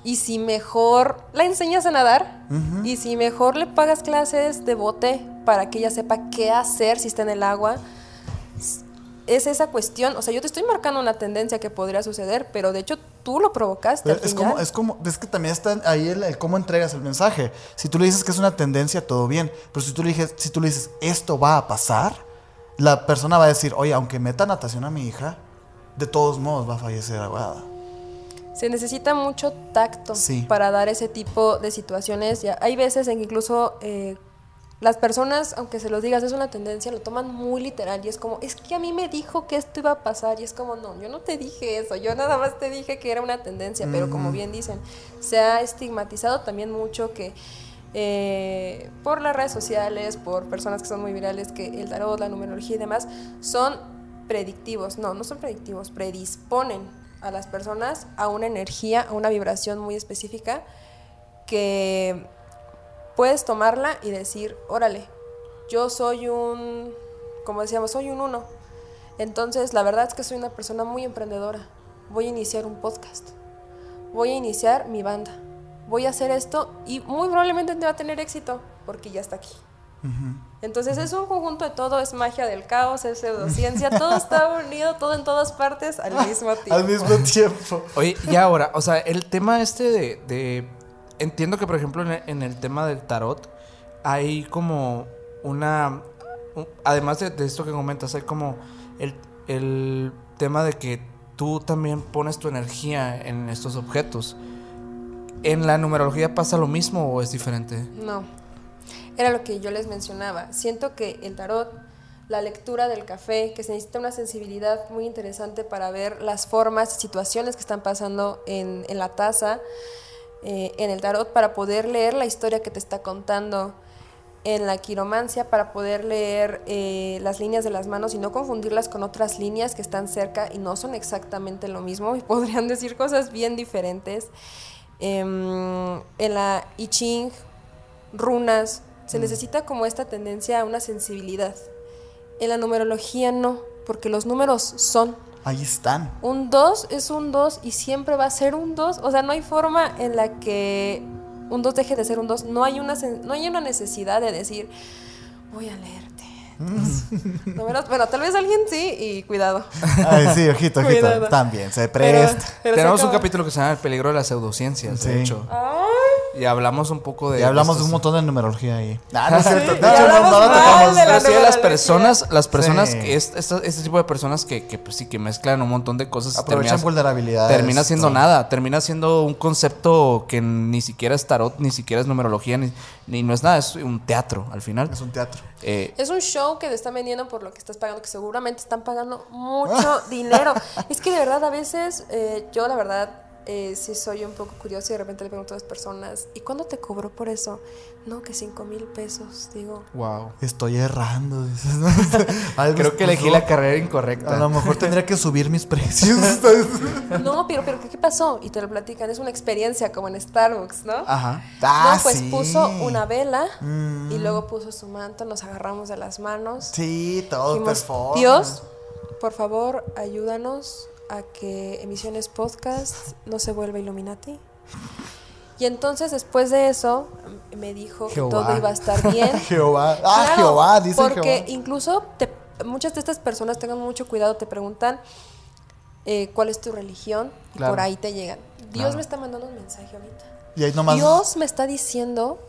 Y si mejor la enseñas a nadar, y si mejor le pagas clases de bote para que ella sepa qué hacer si está en el agua, es esa cuestión. O sea, yo te estoy marcando una tendencia que podría suceder, pero de hecho tú lo provocaste. al Es final. como, es como, es que también está ahí el, el cómo entregas el mensaje. Si tú le dices que es una tendencia, todo bien. Pero si tú le dices, si tú le dices, esto va a pasar, la persona va a decir, oye, aunque meta natación a mi hija, de todos modos va a fallecer ahogada. Se necesita mucho tacto Sí. para dar ese tipo de situaciones. Ya hay veces en que incluso eh, las personas, aunque se los digas, es una tendencia, lo toman muy literal y es como, es que a mí me dijo que esto iba a pasar y es como, no, yo no te dije eso, yo nada más te dije que era una tendencia, pero como bien dicen, se ha estigmatizado también mucho que eh, por las redes sociales, por personas que son muy virales, que el tarot, la numerología y demás son predictivos. No, no son predictivos, predisponen a las personas a una energía, a una vibración muy específica que puedes tomarla y decir, órale, yo soy un, como decíamos, soy un uno. Entonces, la verdad es que soy una persona muy emprendedora. Voy a iniciar un podcast. Voy a iniciar mi banda. Voy a hacer esto y muy probablemente va a tener éxito porque ya está aquí. Entonces es un conjunto de todo, es magia del caos, es pseudociencia, todo está unido, todo en todas partes al mismo tiempo. Al mismo tiempo. Oye, y ahora, o sea, el tema este de. de- entiendo que, por ejemplo, en el, en el tema del tarot, hay como una. un- además de, de esto que comentas, hay como el, el tema de que tú también pones tu energía en estos objetos. ¿En la numerología pasa lo mismo o es diferente? No, era lo que yo les mencionaba. Siento que el tarot, la lectura del café, que se necesita una sensibilidad muy interesante para ver las formas, situaciones que están pasando en, en la taza, eh, en el tarot, para poder leer la historia que te está contando. En la quiromancia para poder leer eh, las líneas de las manos y no confundirlas con otras líneas que están cerca y no son exactamente lo mismo y podrían decir cosas bien diferentes. Em, en la I Ching, runas, se necesita como esta tendencia a una sensibilidad. En la numerología no, porque los números son. Ahí están. Un 2 es un 2 y siempre va a ser un 2. O sea, no hay forma en la que un 2 deje de ser un 2. No hay una, no hay una necesidad de decir, voy a leerte. tus números. Bueno, tal vez alguien sí y cuidado. Ay, sí, ojito, ojito. Cuidado. También se presta. pero Tenemos un capítulo que se llama El peligro de las pseudociencias, Sí. de hecho. Y hablamos un poco de. Y hablamos de un montón de numerología ahí. Ah, no es cierto. De hecho, no, no tocamos. de la Pero sí, las personas, las personas, Sí. que es- esta- este tipo de personas que, que, pues sí, que mezclan un montón de cosas. y Aprovechan terminas- vulnerabilidades. Termina siendo nada, termina siendo un concepto que ni siquiera es tarot, ni siquiera es numerología, ni, ni no es nada, es un teatro al final. Es un teatro. Eh, Es un show que te están vendiendo por lo que estás pagando, que seguramente están pagando mucho dinero. Es que de verdad, a veces, eh, yo la verdad, eh, sí soy un poco curiosa y de repente le pregunto a las personas, ¿y cuándo te cobró por eso? No, que cinco mil pesos. Digo, wow. Estoy errando. dices, ¿no? Algo Creo que elegí la carrera A incorrecta. lo mejor tendría que subir mis precios. no, pero, pero ¿qué, pasó? Y te lo platican, es una experiencia como en Starbucks, ¿no? Ajá. Ah, no, pues sí. puso una vela Mm. y luego puso su manto, nos agarramos de las manos. Sí, todo Dijimos. Dios, por favor, ayúdanos a que Emisiones Podcast no se vuelva Illuminati. Y entonces, después de eso, me dijo Jehová. que todo iba a estar bien. Jehová. Ah, Claro, Jehová, dice Porque Jehová. incluso te- muchas de estas personas tengan mucho cuidado, te preguntan eh, cuál es tu religión y Claro. por ahí te llegan. Dios Claro. me está mandando un mensaje ahorita. Y ahí nomás. Dios me está diciendo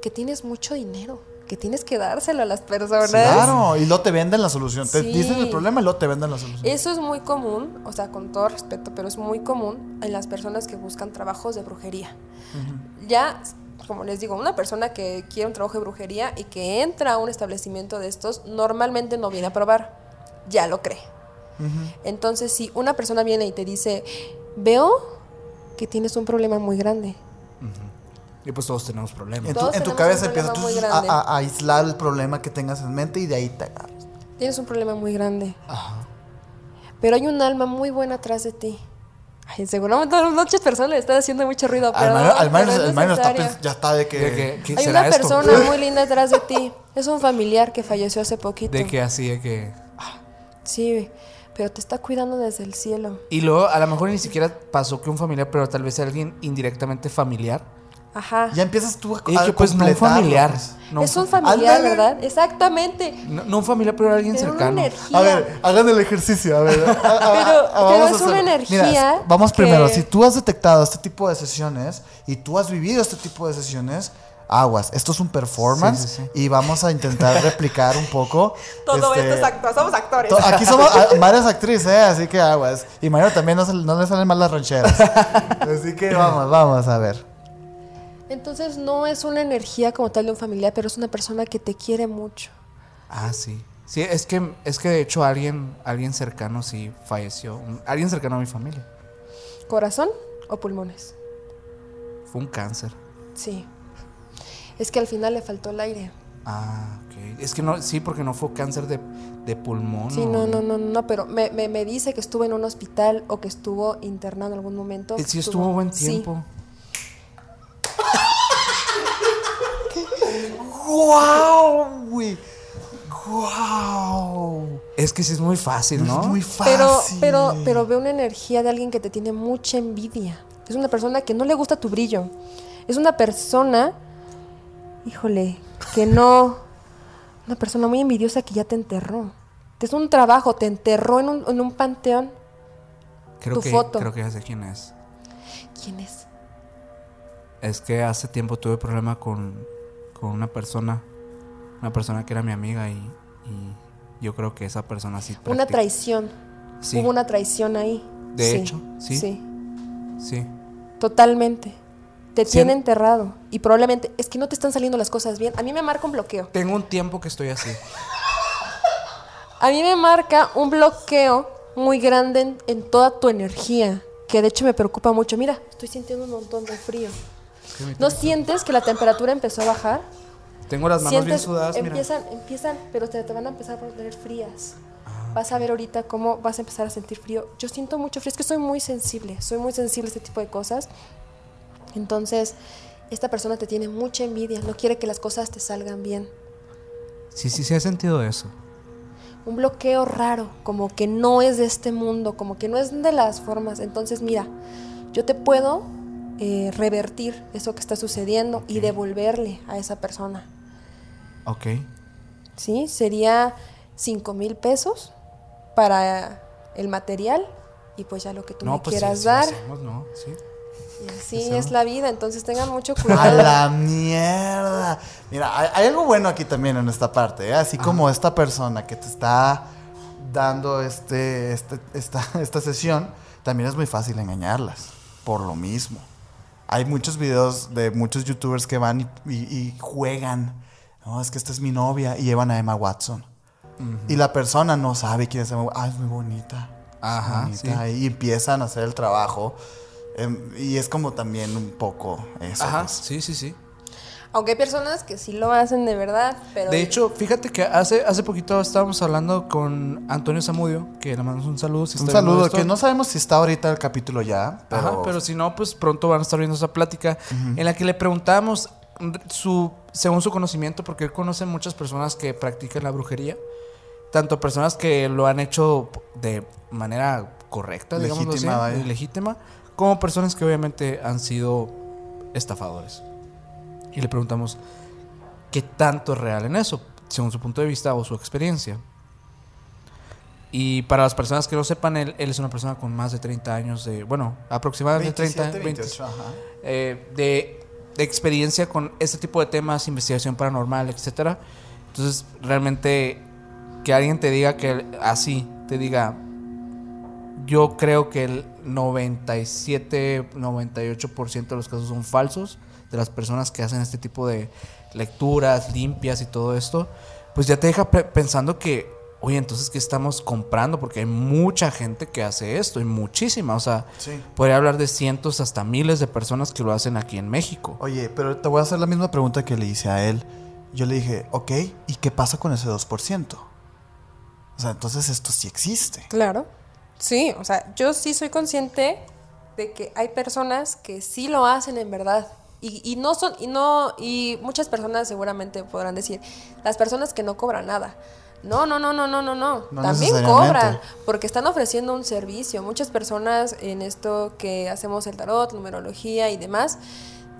que tienes mucho dinero, que tienes que dárselo a las personas. Claro, y luego te venden la solución. Te dicen el problema y luego te venden la solución. Eso es muy común, o sea, con todo respeto, pero es muy común en las personas que buscan trabajos de brujería. Ya, como les digo, una persona que quiere un trabajo de brujería y que entra a un establecimiento de estos, normalmente no viene a probar, ya lo cree. Entonces, si una persona viene y te dice, veo que tienes un problema muy grande, Y pues todos tenemos problemas. En tu, en tu cabeza empiezas tú a, a- aislar el problema que tengas en mente y de ahí te agarras. tienes un problema muy grande, Ajá. pero hay un alma muy buena atrás de ti. Ay, seguramente muchas personas le están haciendo mucho ruido, pero. Al Mario, al es el Mario está ya está de que. De que, ¿qué Hay será una esto? persona muy linda detrás de ti. Es un familiar que falleció hace poquito. De que así, de que... Sí, pero te está cuidando desde el cielo. Y luego, a lo mejor ni siquiera pasó que un familiar, pero tal vez alguien indirectamente familiar. Ajá. Ya empiezas tú a, Y pues no un familiar. no es un fa- familiar, Ándale. ¿verdad? Exactamente. no, no un familiar, pero alguien Pero una cercano. energía. A ver, hagan el ejercicio, a ver. a- a- Pero- es una energía Mira, vamos que- primero, si tú has detectado este tipo de sesiones y tú has vivido este tipo de sesiones, aguas, esto es un performance Sí, sí, sí. y vamos a intentar replicar un poco. este, actor, somos actores. to- Aquí somos, ah, Mario es actriz, ¿eh? así que aguas. Y Mario también no, no le salen mal las rancheras. Así que vamos, vamos a ver. Entonces no es una energía como tal de un familiar, pero es una persona que te quiere mucho. Ah, sí. Sí, es que, es que de hecho alguien, alguien cercano sí falleció. Un- Alguien cercano a mi familia. ¿Corazón o pulmones? Fue un cáncer. Sí. Es que al final le faltó el aire. Ah, ok. Es que no, sí, porque no fue cáncer de, de pulmón. Sí, no, no, no, no, pero me, me, me dice que estuvo en un hospital o que estuvo internado en algún momento. Sí, estuvo buen sí. Tiempo. ¡Wow, güey! ¡Wow! Es que sí es muy fácil, ¿no? Es muy fácil. Pero, pero, pero ve una energía de alguien que te tiene mucha envidia. Es una persona que no le gusta tu brillo. Es una persona, híjole, que no, una persona muy envidiosa que ya te enterró. Te hizo un trabajo, te enterró en un, en un panteón. creo tu que, foto. Creo que ya sé quién es. ¿Quién es? Es que hace tiempo tuve problema con, con una persona. Una persona que era mi amiga y, y yo creo que esa persona sí. Una practica- traición. Sí. Hubo una traición ahí. De Sí, hecho, sí. Sí, Sí. totalmente. Te Sí. tiene enterrado. Y probablemente es que no te están saliendo las cosas bien. A mí me marca un bloqueo. Tengo un tiempo que estoy así. A mí me marca un bloqueo muy grande en, en toda tu energía, que de hecho me preocupa mucho. Mira, estoy sintiendo un montón de frío. ¿No sientes que la temperatura empezó a bajar? Tengo las manos bien Sientes, sudadas, mira. empiezan, empiezan, pero te, te van a empezar a poner frías. Ah, Vas a ver ahorita cómo vas a empezar a sentir frío. Yo siento mucho frío, es que soy muy sensible, soy muy sensible a este tipo de cosas. Entonces, esta persona te tiene mucha envidia, no quiere que las cosas te salgan bien. Sí, sí, sí he sentido eso. un bloqueo raro, como que no es de este mundo, como que no es de las formas. Entonces, mira, yo te puedo eh, revertir eso que está sucediendo y devolverle a esa persona. Ok. ¿Sí? Sería 5 mil pesos para el material y pues ya lo que tú me pues quieras sí dar. hacemos, ¿no? Sí. Y así Hacemos. es la vida, entonces tengan mucho A cuidado. la mierda. Mira, hay, hay algo bueno aquí también en esta parte, ¿eh? así como esta persona que te está dando este, este- esta, esta sesión, también es muy fácil engañarlas, por lo mismo. Hay muchos videos de muchos youtubers que van y, y- y juegan, no, es que esta es mi novia, y llevan a Emma Watson. Y la persona no sabe quién es Emma Watson. Ah, es muy bonita. Ajá, bonita. Y empiezan a hacer el trabajo. em, y es como también un poco eso. Ajá, pues. sí, sí, sí. Aunque hay personas que sí lo hacen de verdad, pero... De hecho, fíjate que hace, hace poquito estábamos hablando con Antonio Zamudio, que le mandamos un saludo. Si Un saludo, que no sabemos si está ahorita el capítulo ya, pero, Ajá, pero si no, pues pronto van a estar viendo esa plática en la que le preguntamos su, según su conocimiento, porque él conoce muchas personas que practican la brujería, tanto personas que lo han hecho de manera correcta, digamos Legítima, vaya. legítima, como personas que obviamente han sido estafadores. Y le preguntamos qué tanto es real en eso, según su punto de vista o su experiencia. Y para las personas que no sepan, él, él es una persona con más de 30 años de, bueno, aproximadamente 27, 30, 20, 28, ajá. eh, de, de experiencia con este tipo de temas, investigación paranormal, etcétera. Entonces, realmente que alguien te diga que así, te diga, yo creo que el 97, 98% de los casos son falsos de las personas que hacen este tipo de lecturas limpias y todo esto, pues ya te deja pe- pensando que, oye, entonces, ¿qué estamos comprando? Porque hay mucha gente que hace esto y muchísima, o sea, Sí. podría hablar de cientos hasta miles de personas que lo hacen aquí en México. Oye, pero te voy a hacer la misma pregunta que le hice a él. Yo le dije, ok, ¿y qué pasa con ese 2%? O sea, entonces esto sí existe. Claro. Sí, o sea, yo sí soy consciente de que hay personas que sí lo hacen en verdad. Y, y no son, y no, y muchas personas seguramente podrán decir, las personas que no cobran nada. No, no, no, no, no, no, no. También cobran, porque están ofreciendo un servicio. Muchas personas en esto que hacemos el tarot, numerología y demás,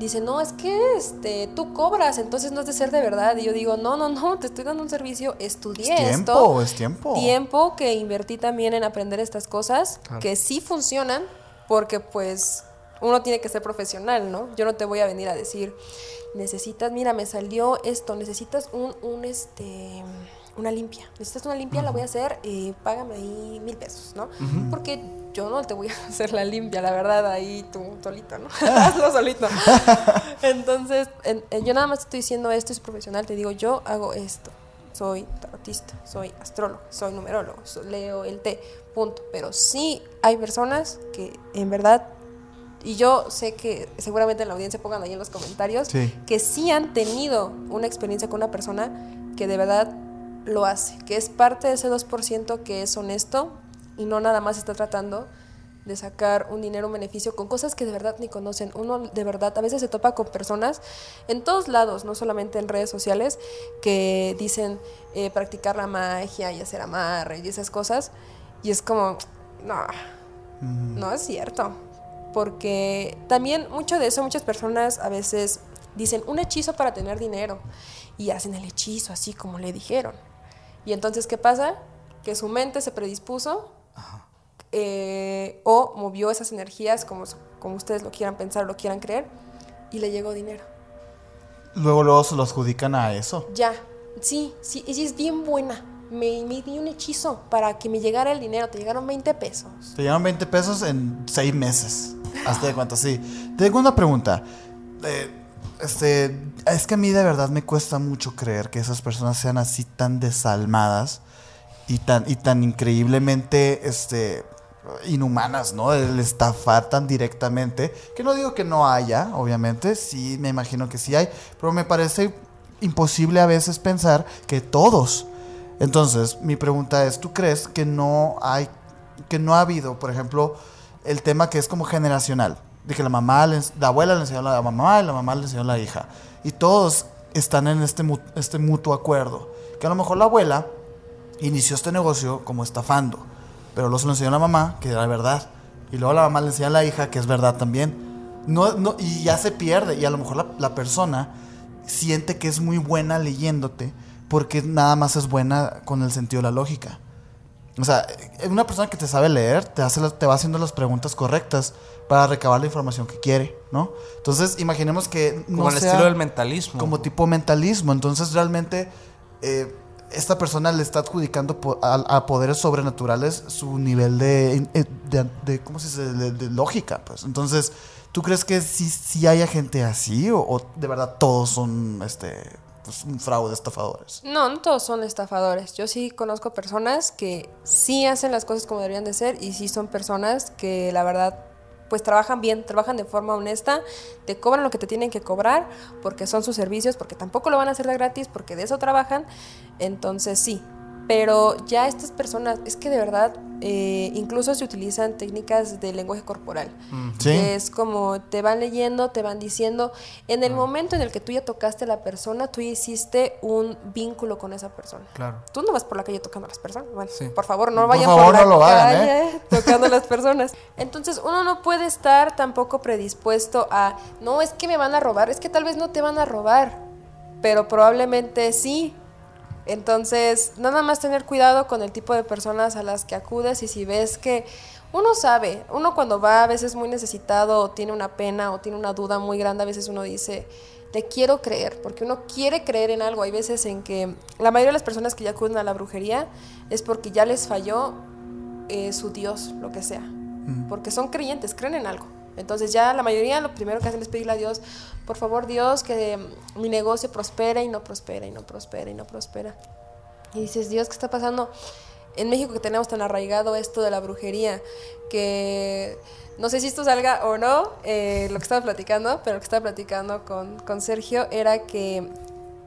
dicen, no, es que este, tú cobras, entonces no es de ser de verdad. Y yo digo, no, no, no, te estoy dando un servicio, estudié Es esto. tiempo, es tiempo. Tiempo que invertí también en aprender estas cosas, Claro. que sí funcionan, porque pues uno tiene que ser profesional, ¿no? Yo no te voy a venir a decir, necesitas, mira, me salió esto, necesitas un, un este, una limpia. Necesitas una limpia, la voy a hacer, eh, págame ahí mil pesos, ¿no? Porque yo no te voy a hacer la limpia, la verdad, ahí tú solito, ¿no? Hazlo solito. Entonces, en- en- yo nada más te estoy diciendo esto, es profesional, te digo, yo hago esto. Soy tarotista, soy astrólogo, soy numerólogo, leo el té, punto. Pero sí hay personas que en verdad, y yo sé que seguramente en la audiencia pongan ahí en los comentarios, Sí. que sí han tenido una experiencia con una persona que de verdad lo hace, que es parte de ese 2% que es honesto y no nada más está tratando de sacar un dinero, un beneficio con cosas que de verdad ni conocen. Uno de verdad a veces se topa con personas en todos lados, no solamente en redes sociales, que dicen eh, practicar la magia y hacer amarre y esas cosas. Y es como, no, no es cierto. Porque también mucho de eso, muchas personas a veces dicen un hechizo para tener dinero y hacen el hechizo así como le dijeron. Y entonces, ¿qué pasa? Que su mente se predispuso eh, o movió esas energías, como, como ustedes lo quieran pensar o lo quieran creer, y le llegó dinero. Luego, luego se lo adjudican a eso. Ya, sí, sí, ella es bien buena. Me, me di un hechizo para que me llegara el dinero, te llegaron 20 pesos. Te llevan 20 pesos en 6 meses. Hasta de cuánto, sí. Tengo una pregunta. Eh, este, es que a mí de verdad me cuesta mucho creer que esas personas sean así tan desalmadas y tan, y tan increíblemente este, inhumanas, ¿no? El estafar tan directamente. Que no digo que no haya, obviamente. Sí, me imagino que sí hay. Pero me parece imposible a veces pensar que todos. Entonces, mi pregunta es, ¿tú crees que no hay, que no ha habido, por ejemplo, el tema que es como generacional? De que la mamá, la abuela le enseñó a la mamá y la mamá le enseñó a la hija. Y todos están en este, este mutuo acuerdo. Que a lo mejor la abuela inició este negocio como estafando, pero luego se lo enseñó a la mamá, que era verdad. Y luego la mamá le enseñó a la hija, que es verdad también. No, no, y ya se pierde. Y a lo mejor la, la persona siente que es muy buena leyéndote porque nada más es buena con el sentido de la lógica. O sea, eh, una persona que te sabe leer te, hace te va haciendo las preguntas correctas para recabar la información que quiere, ¿no? Entonces, imaginemos que no Como el sea estilo del mentalismo. como tipo mentalismo. Entonces, realmente, eh, esta persona le está adjudicando po- a, a poderes sobrenaturales su nivel de, eh, de, de- ¿cómo se dice? De, de lógica, pues. Entonces, ¿tú crees que sí, sí haya gente así o, o de verdad todos son, este, pues, un fraude, estafadores? No, no todos son estafadores. Yo sí conozco personas que sí hacen las cosas como deberían de ser y sí son personas que la verdad pues trabajan bien, trabajan de forma honesta, te cobran lo que te tienen que cobrar porque son sus servicios, porque tampoco lo van a hacer de gratis, porque de eso trabajan. Entonces sí, pero ya estas personas, es que de verdad, eh, incluso se utilizan técnicas de lenguaje corporal. Sí. es como te van leyendo, te van diciendo, en el momento en el que tú ya tocaste a la persona, tú ya hiciste un vínculo con esa persona. Claro. Tú no vas por la calle tocando a las personas. Bueno, Sí. por favor, no Por vayan favor, por la no lo hagan, calle tocando a las personas. Entonces, uno no puede estar tampoco predispuesto a, no, es que me van a robar, es que tal vez no te van a robar, pero probablemente sí. Entonces, nada más tener cuidado con el tipo de personas a las que acudes y si ves que uno sabe, uno cuando va a veces muy necesitado o tiene una pena o tiene una duda muy grande, a veces uno dice, te quiero creer, porque uno quiere creer en algo. Hay veces en que la mayoría de las personas que ya acuden a la brujería es porque ya les falló eh, su Dios, lo que sea, porque son creyentes, creen en algo. Entonces ya la mayoría lo primero que hacen es pedirle a Dios, por favor Dios, que mi negocio prospere y no prospera y no prospera y no prospera. Y dices, Dios, ¿qué está pasando? En México que tenemos tan arraigado esto de la brujería, que no sé si esto salga o no, eh, lo que estaba platicando, pero lo que estaba platicando con, con Sergio era que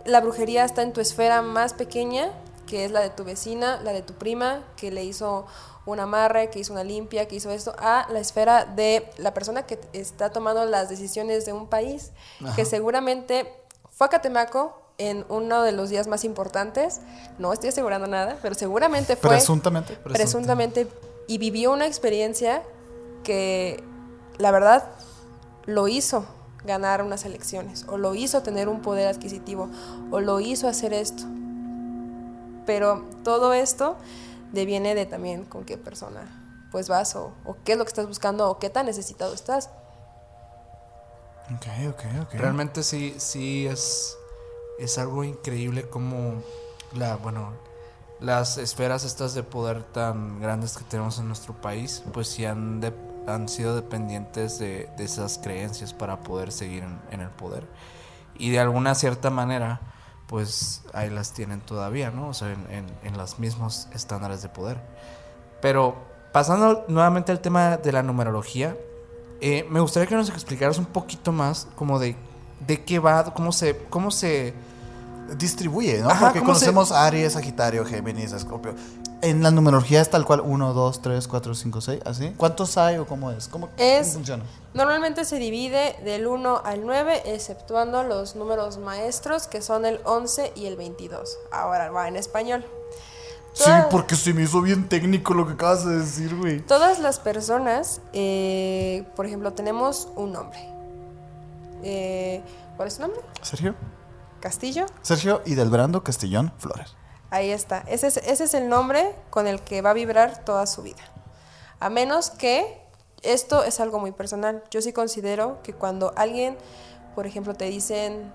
la brujería está en tu esfera más pequeña, que es la de tu vecina, la de tu prima, que le hizo un amarre, que hizo una limpia, que hizo esto, a la esfera de la persona que está tomando las decisiones de un país, que seguramente fue a Catemaco en uno de los días más importantes, no estoy asegurando nada, pero seguramente fue... Presuntamente. Presuntamente, y vivió una experiencia que, la verdad, lo hizo ganar unas elecciones, o lo hizo tener un poder adquisitivo, o lo hizo hacer esto. Pero todo esto deviene de también con qué persona pues vas o, o qué es lo que estás buscando o qué tan necesitado estás. Ok, ok, ok. Realmente sí, sí es, es algo increíble como la, bueno, las esferas estas de poder tan grandes que tenemos en nuestro país, pues sí han, de- han sido dependientes de, de esas creencias para poder seguir en, en el poder. Y de alguna cierta manera, pues ahí las tienen todavía, ¿no? O sea, en, en, en los mismos estándares de poder. Pero pasando nuevamente al tema de la numerología, eh, me gustaría que nos explicaras un poquito más como de, de qué va, cómo se, cómo se... Distribuye, ¿no? Ajá, Porque ¿cómo se- conocemos Aries, Sagitario, Géminis, Escorpio. En la numerología es tal cual 1, 2, 3, 4, 5, 6, así. ¿Cuántos hay o cómo es? ¿Cómo, Es- cómo funciona? Normalmente se divide del 1 al 9, exceptuando los números maestros, que son el 11 y el 22. Ahora va en español. Sí, porque se me hizo bien técnico lo que acabas de decir, güey. Todas las personas, eh, por ejemplo, tenemos un nombre. Eh, ¿Cuál es su nombre? Sergio. Castillo. Sergio y del Brando Castellón Flores. Ahí está. Ese es, ese es el nombre con el que va a vibrar toda su vida. A menos que esto es algo muy personal. Yo sí considero que cuando alguien, por ejemplo, te dicen,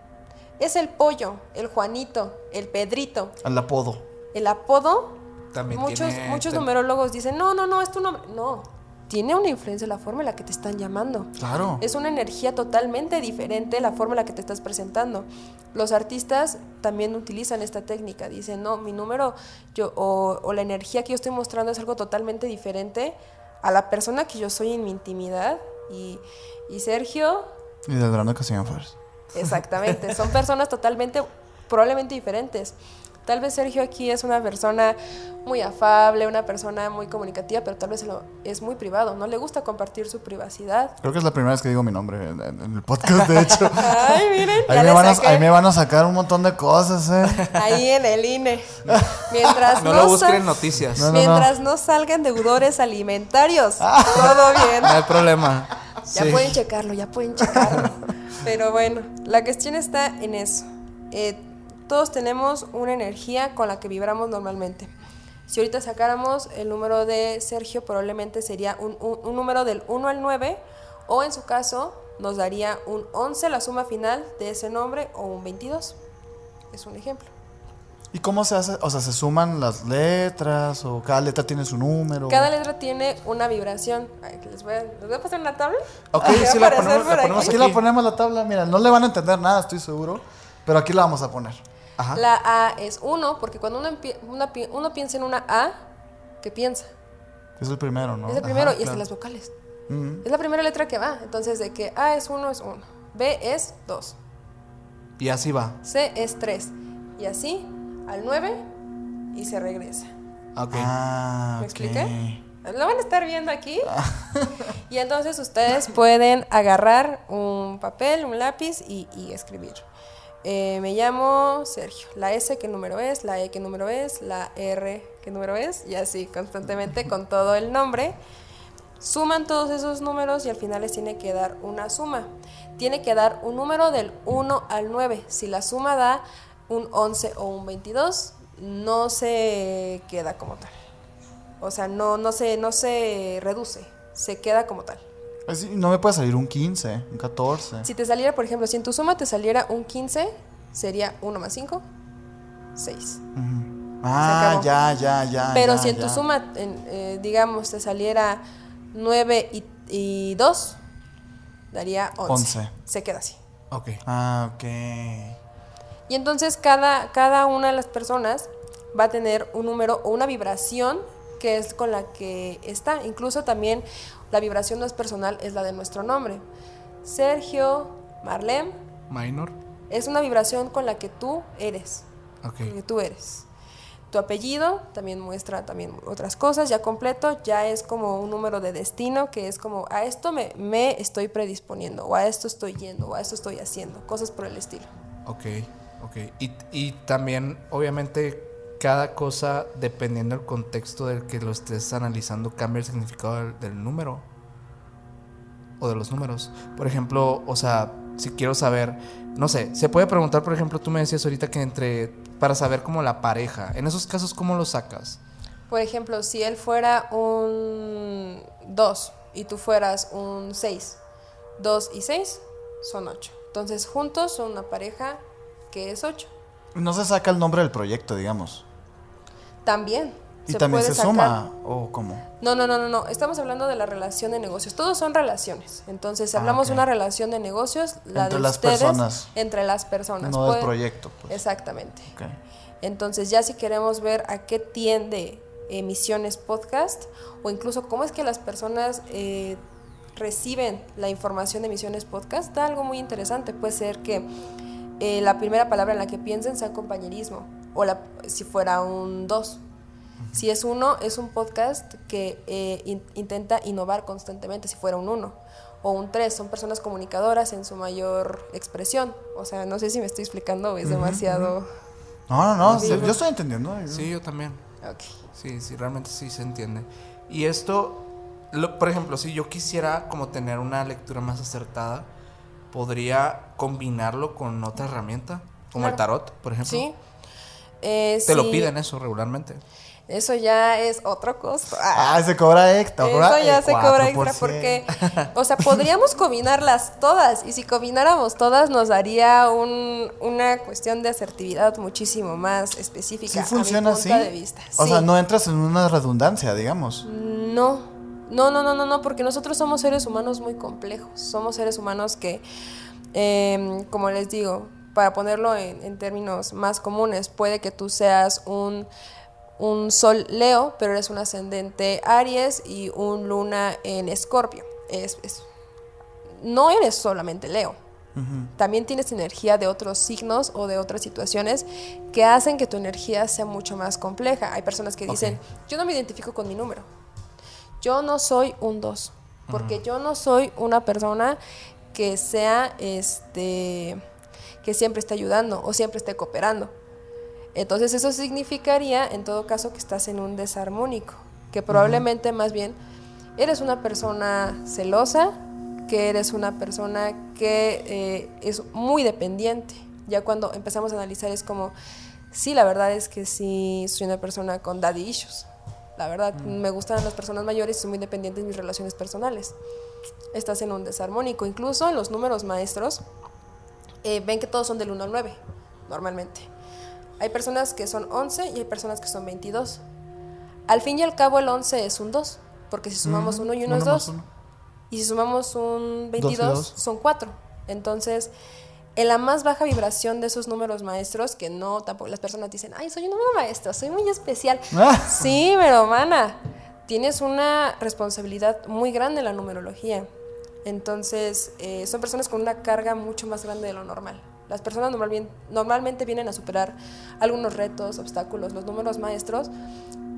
es el pollo, el Juanito, el Pedrito, Al apodo. el apodo, También muchos, tiene- muchos tem- numerólogos dicen, no, no, no, es tu nombre. No, tiene una influencia la forma en la que te están llamando. Claro. Es una energía totalmente diferente la forma en la que te estás presentando. Los artistas también utilizan esta técnica. Dicen, no, mi número yo, o, o la energía que yo estoy mostrando es algo totalmente diferente a la persona que yo soy en mi intimidad. Y, y Sergio, Y del Castellón Flores. exactamente, son personas totalmente, probablemente diferentes. Tal vez Sergio aquí es una persona muy afable, una persona muy comunicativa, pero tal vez es muy privado. No le gusta compartir su privacidad. Creo que es la primera vez que digo mi nombre en, en- en el podcast, de hecho. Ay, miren, Ahí ya me, van a, ahí me van a sacar un montón de cosas, ¿eh? Ahí en el INE. Mientras No no, lo busquen en noticias. No, Ah. no, mientras no salgan deudores alimentarios, todo bien. No hay problema. Ya Sí. pueden checarlo, ya pueden checarlo. Pero bueno, la cuestión está en eso. Eh, todos tenemos una energía con la que vibramos normalmente. Si ahorita sacáramos el número de Sergio, probablemente sería un, un- un número del 1 al 9, o en su caso, nos daría un 11 la suma final de ese nombre, o un 22. Es un ejemplo. ¿Y cómo se hace? O sea, ¿se suman las letras o cada letra tiene su número? Cada letra tiene una vibración. Ay, les, voy a, les voy a pasar una tabla. Ok, sí la ponemos- la ponemos Aquí aquí. la ponemos la tabla, mira, no le van a entender nada, estoy seguro, pero aquí la vamos a poner. Ajá. La A es 1, porque cuando uno, una pi- uno piensa en una A, ¿qué piensa? Es el primero, ¿no? es el primero Ajá, y es de claro. las vocales. Es la primera letra que va. Entonces, de que A es 1 es 1, B es 2, Y así va. C es 3. Y así al 9 y se regresa. Ok. Ah, ¿Me ok. expliqué? Lo van a estar viendo aquí. y entonces ustedes pueden agarrar un papel, un lápiz y, y escribir. Eh, me llamo Sergio. La S, ¿qué número es? La E, ¿qué número es? La R, ¿qué número es? Y así constantemente con todo el nombre. Suman todos esos números y al final les tiene que dar una suma. Tiene que dar un número del 1 al 9. Si la suma da un 11 o un 22, no se queda como tal. O sea, no, no, se, no se reduce, se queda como tal. Así, no me puede salir un 15, un 14. Si te saliera, por ejemplo, si en tu suma te saliera un 15, sería 1 más 5, 6. Ujú. Ah, acabó. ya, ya, ya. Pero ya, si en tu ya. suma, en, eh, digamos, te saliera 9 y, y 2, daría 11. 11. Se queda así. Ok. Ah, ok. Y entonces cada, cada una de las personas va a tener un número o una vibración que es con la que está. Incluso también la vibración no es personal, es la de nuestro nombre. Sergio, Marlene, Minor. es una vibración con la que tú eres. Ok. que tú eres. Tu apellido también muestra también otras cosas, ya completo, ya es como un número de destino, que es como a esto me, me estoy predisponiendo, o a esto estoy yendo, o a esto estoy haciendo, cosas por el estilo. Ok, ok. Y, y también, obviamente, cada cosa, dependiendo del contexto del que lo estés analizando, cambia el significado del, del número. O de los números. Por ejemplo, o sea, si quiero saber, no sé, se puede preguntar, por ejemplo, tú me decías ahorita que entre, para saber como la pareja, en esos casos, ¿cómo lo sacas? Por ejemplo, si él fuera un 2 y tú fueras un 6, 2 y 6 son 8. Entonces, juntos son una pareja que es 8. No se saca el nombre del proyecto, digamos. También. ¿Y también puede se sacar- suma? ¿O cómo? No, no, no, no, no. Estamos hablando de la relación de negocios. Todos son relaciones. Entonces, si Ah, hablamos de una relación de negocios, la Entre de las ustedes, personas. entre las personas. No del proyecto. Pues. Exactamente. Entonces, ya si queremos ver a qué tiende Emisiones Podcast o incluso cómo es que las personas eh, reciben la información de Emisiones Podcast, da algo muy interesante. Puede ser que eh, la primera palabra en la que piensen sea compañerismo o la, si fuera un 2. Si es uno, es un podcast que eh, in- intenta innovar constantemente, si fuera un 1. O un 3, son personas comunicadoras en su mayor expresión. O sea, no sé si me estoy explicando o es demasiado... No, no, no. Sí. Yo estoy entendiendo. Sí, yo también. Ok. Sí, sí, realmente sí se entiende. Y esto, lo- por ejemplo, si yo quisiera como tener una lectura más acertada, podría combinarlo con otra herramienta, como el Claro. tarot, por ejemplo. Sí. Eh, Te lo piden eso regularmente. Eso ya es otro costo. Ah, Ah, se cobra extra. eso cobra ya se cobra extra 4%. porque, o sea, podríamos combinarlas todas y si combináramos todas nos daría un- una cuestión de asertividad muchísimo más específica. Sí a mi funciona punto así. de vista. O Sí. sea, no entras en una redundancia, digamos. No, no, no, no, no, no, porque nosotros somos seres humanos muy complejos. Somos seres humanos que, em, como les digo, para ponerlo en, en términos más comunes, puede que tú seas un, un sol Leo, pero eres un ascendente Aries y un luna en Escorpio. Es, es- no eres solamente Leo. También tienes energía de otros signos o de otras situaciones que hacen que tu energía sea mucho más compleja. Hay personas que dicen, yo no me identifico con mi número. Yo no soy un 2, porque yo no soy una persona que sea este que siempre esté ayudando o siempre esté cooperando. Entonces eso significaría en todo caso que estás en un desarmónico, que probablemente más bien eres una persona celosa, que eres una persona que eh, es muy dependiente. Ya cuando empezamos a analizar es como, sí, la verdad es que sí soy una persona con daddy issues. La verdad, me gustan las personas mayores y soy muy dependiente en mis relaciones personales. Estás en un desarmónico. Incluso en los números maestros, eh, ven que todos son del 1 al 9, normalmente. Hay personas que son 11 y hay personas que son 22. Al fin y al cabo el 11 es un 2, porque si sumamos uno y uno, es Uno más 2. uno. Y si sumamos un Dos y 22, dos. son 4. Entonces, en la más baja vibración de esos números maestros, que no, tampoco las personas dicen, ay, soy un número maestro, soy muy especial. Ah. Sí, pero mana, tienes una responsabilidad muy grande en la numerología. Entonces, eh, son personas con una carga mucho más grande de lo normal. Las personas normalmente, normalmente vienen a superar algunos retos, obstáculos. Los números maestros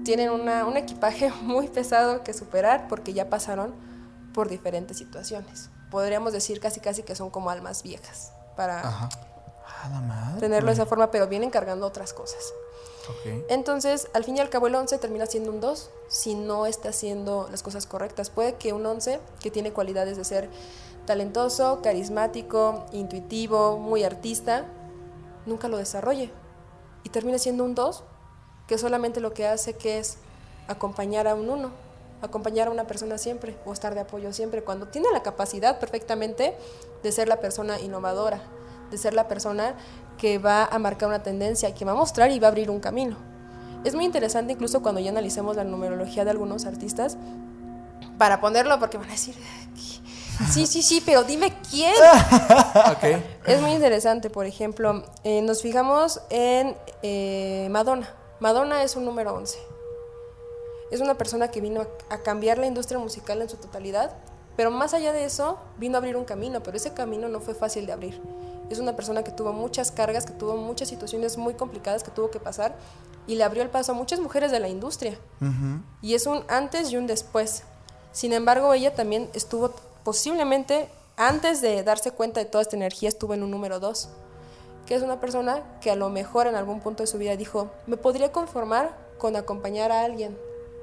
tienen una- un equipaje muy pesado que superar porque ya pasaron por diferentes situaciones. Podríamos decir casi casi que son como almas viejas para Ajá. Ah, tenerlo de esa forma, pero vienen cargando otras cosas. Entonces, al fin y al cabo, el 11 termina siendo un 2 si no está haciendo las cosas correctas. Puede que un 11 que tiene cualidades de ser talentoso, carismático, intuitivo, muy artista, nunca lo desarrolle. Y termina siendo un 2 que solamente lo que hace que es acompañar a un 1, acompañar a una persona siempre o estar de apoyo siempre, cuando tiene la capacidad perfectamente de ser la persona innovadora, de ser la persona que va a marcar una tendencia, que va a mostrar y va a abrir un camino. Es muy interesante incluso cuando ya analicemos la numerología de algunos artistas, para ponerlo, porque van a decir, sí, sí, sí, pero dime quién. Es muy interesante, por ejemplo, eh, nos fijamos en eh, Madonna. Madonna es un número 11. Es una persona que vino a, a cambiar la industria musical en su totalidad, pero más allá de eso, vino a abrir un camino, pero ese camino no fue fácil de abrir. Es una persona que tuvo muchas cargas, que tuvo muchas situaciones muy complicadas que tuvo que pasar y le abrió el paso a muchas mujeres de la industria. Y es un antes y un después. Sin embargo, ella también estuvo posiblemente, antes de darse cuenta de toda esta energía, estuvo en un número dos, que es una persona que a lo mejor en algún punto de su vida dijo, me podría conformar con acompañar a alguien,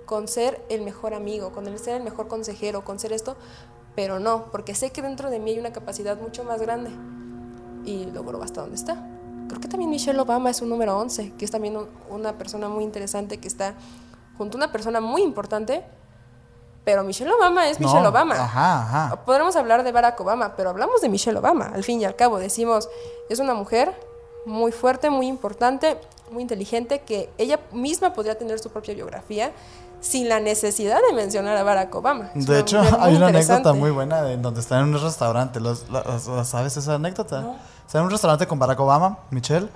con ser el mejor amigo, con el ser el mejor consejero, con ser esto, pero no, porque sé que dentro de mí hay una capacidad mucho más grande y logró hasta donde está. Creo que también Michelle Obama es un número 11, que es también un- una persona muy interesante que está junto a una persona muy importante, pero Michelle Obama es Michelle No, Obama. Ajá, ajá. Podremos hablar de Barack Obama, pero hablamos de Michelle Obama. Al fin y al cabo, decimos, es una mujer muy fuerte, muy importante, muy inteligente, que ella misma podría tener su propia biografía sin la necesidad de mencionar a Barack Obama. Es De hecho, hay una anécdota muy buena de donde están en un restaurante. ¿Los- la- la- ¿Sabes esa anécdota? Están en un restaurante con Barack Obama, Michelle,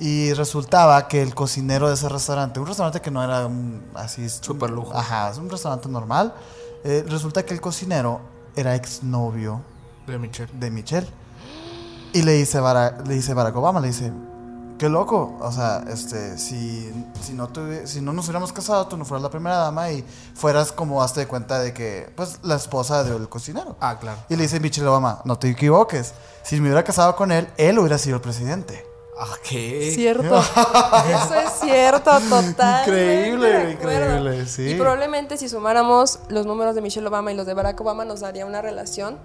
y resultaba que el cocinero de ese restaurante, un restaurante que no era un- así... Súper lujo. Ajá, es un restaurante normal. eh, resulta que el cocinero era exnovio De Michelle. de Michelle. Y le dice, Barack, le dice Barack Obama, le dice, qué loco, o sea, este, si, si, no tuvi- si no nos hubiéramos casado, tú no fueras la primera dama y fueras como hazte de cuenta de que, pues, la esposa del cocinero. Ah, claro. Y le dice Michelle Obama, no te equivoques, si me hubiera casado con él, él hubiera sido el presidente. Ah, ¿qué? Cierto. Eso es cierto, total. Increíble, increíble, sí. Y probablemente si sumáramos los números de Michelle Obama y los de Barack Obama nos daría una relación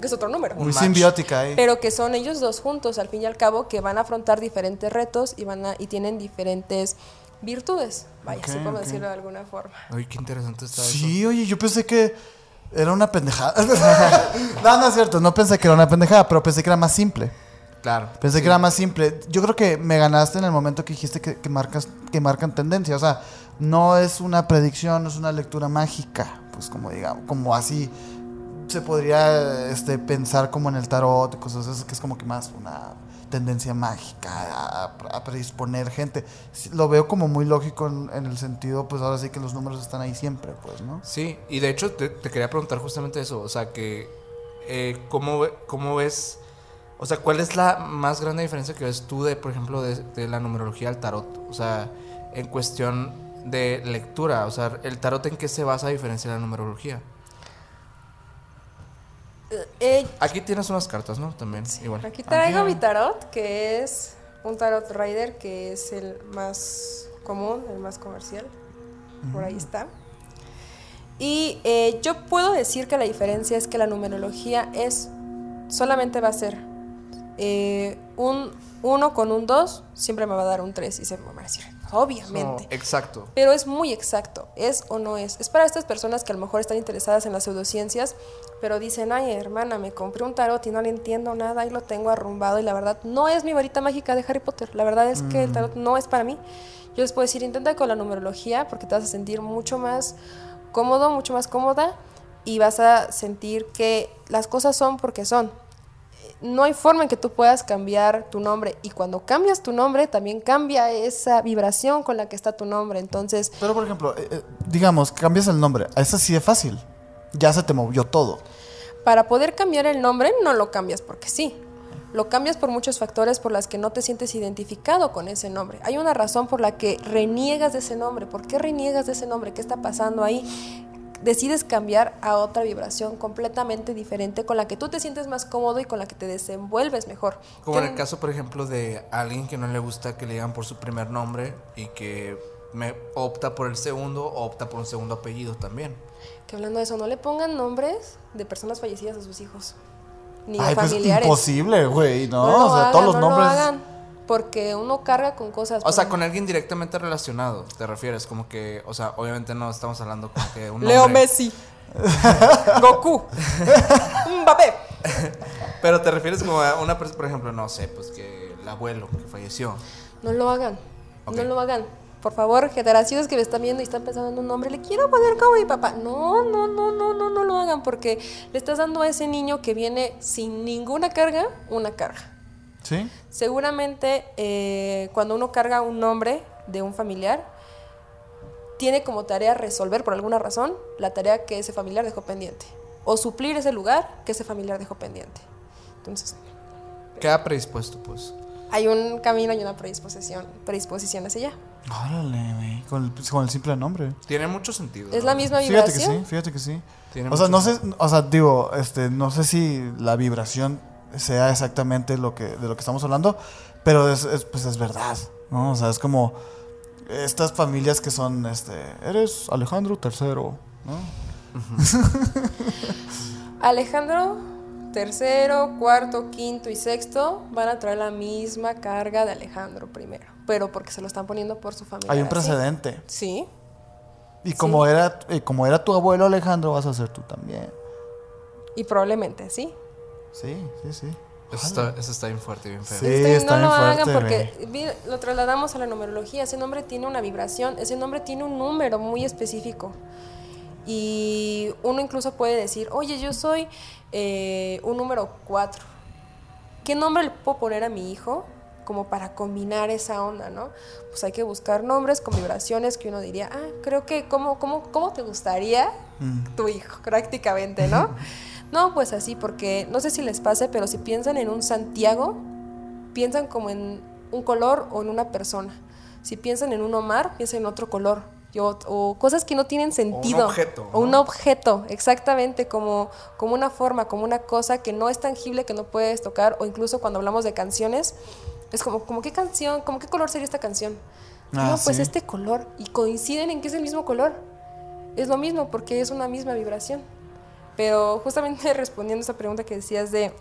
que es otro número. Muy simbiótica ¿eh? Pero que son ellos dos juntos, al fin y al cabo, que van a afrontar diferentes retos y van a, y tienen diferentes virtudes. Vaya, Ok, si podemos ok. decirlo de alguna forma. Ay, qué interesante está eso. Sí, oye, yo pensé que era una pendejada. no, no es cierto, no pensé que era una pendejada, pero pensé que era más simple. Claro. Pensé Sí. que era más simple. Yo creo que me ganaste en el momento que dijiste que, que marcas, que marcan tendencia. O sea, no es una predicción, no es una lectura mágica. Pues como digamos, como así se podría este, pensar como en el tarot cosas que es como que más una tendencia mágica a, predisponer gente. Lo veo como muy lógico en, el sentido, pues ahora sí que los números están ahí siempre, pues, ¿no? Sí, y de hecho te, quería preguntar justamente eso, o sea, que eh, ¿cómo, ¿cómo ves, o sea, cuál es la más grande diferencia que ves tú de, por ejemplo, de, de la numerología al tarot? O sea, en cuestión de lectura, o sea, el tarot en qué se basa a diferencia de la numerología. Eh, Aquí tienes unas cartas, ¿no? También, igual. aquí traigo Aquí. mi tarot, que es un tarot rider, que es el más común, el más comercial. Por ahí está. Y eh, yo puedo decir que la diferencia es que la numerología es, solamente va a ser eh, un 1 con un 2, siempre me va a dar un 3 y se me va a decir, obviamente. No, exacto. Pero es muy exacto, es o no es. Es para estas personas que a lo mejor están interesadas en las pseudociencias, pero dicen, ay hermana, me compré un tarot y no le entiendo nada y lo tengo arrumbado y la verdad no es mi varita mágica de Harry Potter. La verdad es que el tarot no es para mí. Yo les puedo decir, intenta con la numerología porque te vas a sentir mucho más cómodo, mucho más cómoda y vas a sentir que las cosas son porque son no hay forma en que tú puedas cambiar tu nombre y cuando cambias tu nombre también cambia esa vibración con la que está tu nombre. Entonces, Pero, por ejemplo, eh, eh, digamos, cambias el nombre. Eso sí es fácil. Ya se te movió todo. para poder cambiar el nombre no lo cambias porque sí. Lo cambias por muchos factores por las que no te sientes identificado con ese nombre. Hay una razón por la que reniegas de ese nombre. ¿Por qué reniegas de ese nombre? ¿Qué está pasando ahí? Decides cambiar a otra vibración completamente diferente con la que tú te sientes más cómodo y con la que te desenvuelves mejor. Como en el caso, por ejemplo, de alguien que no le gusta que le digan por su primer nombre y que me opta por el segundo o opta por un segundo apellido también. Que hablando de eso, no le pongan nombres de personas fallecidas a sus hijos. Ni Ay, pues familiares. imposible, güey. No, o sea, hagan, todos los no nombres. lo hagan. Porque uno carga con cosas. O sea, con alguien directamente relacionado, ¿te refieres? Como que, o sea, obviamente no estamos hablando como que un Leo. Messi. Goku. Mbappé. Pero te refieres como a una persona, por ejemplo, no sé, pues que el abuelo que falleció. No lo hagan. No lo hagan. Por favor, generaciones que me están viendo y están pensando en un nombre, le quiero poner como mi papá. No, no, no, no, no, no lo hagan porque le estás dando a ese niño que viene sin ninguna carga una carga. ¿Sí? Seguramente eh, cuando uno carga un nombre de un familiar, tiene como tarea resolver por alguna razón la tarea que ese familiar dejó pendiente. O suplir ese lugar que ese familiar dejó pendiente. Entonces, Queda predispuesto, pues. hay un camino y una predisposición, predisposición hacia allá. Órale, güey. Con el, pues, con el simple nombre. Tiene mucho sentido. Es ¿no? la misma Fíjate que vibración. sí, fíjate que sí. Tiene O sea, no sé, o sea, digo, este, no sé si la vibración sea exactamente lo que, de lo que estamos hablando, pero es, es, pues es verdad, ¿no? O sea, es como estas familias que son, este, eres Alejandro III, ¿no? Alejandro tercero, cuarto, quinto y sexto van a traer la misma carga de Alejandro primero, pero porque se lo están poniendo por su familia. Hay un precedente. Sí, Y como, era, y como era tu abuelo Alejandro, vas a ser tú también. y probablemente sí. Sí, sí, sí. Eso está, eso está bien fuerte, bien feo. Sí, Este, está no lo hagan porque vi- lo trasladamos a la numerología. Ese nombre tiene una vibración, ese nombre tiene un número muy específico. Y uno incluso puede decir, oye, yo soy eh, un número 4. ¿Qué nombre le puedo poner a mi hijo? Como para combinar esa onda, ¿no? Pues hay que buscar nombres con vibraciones que uno diría, ah, creo que, ¿cómo, cómo, cómo te gustaría tu hijo? Prácticamente, ¿no? no, pues así, porque no sé si les pase, pero si piensan en un Santiago, piensan como en un color o en una persona. Si piensan en un Omar, piensan en otro color. Yo- o cosas que no tienen sentido. objeto, O un objeto, exactamente, como, como una forma, como una cosa que no es tangible, que no puedes tocar, o incluso cuando hablamos de canciones, es como, como qué canción, como qué color sería esta canción. Ah, no, pues sí. este color, y coinciden en que es el mismo color. Es lo mismo, porque es una misma vibración. Pero justamente respondiendo a esa pregunta que decías de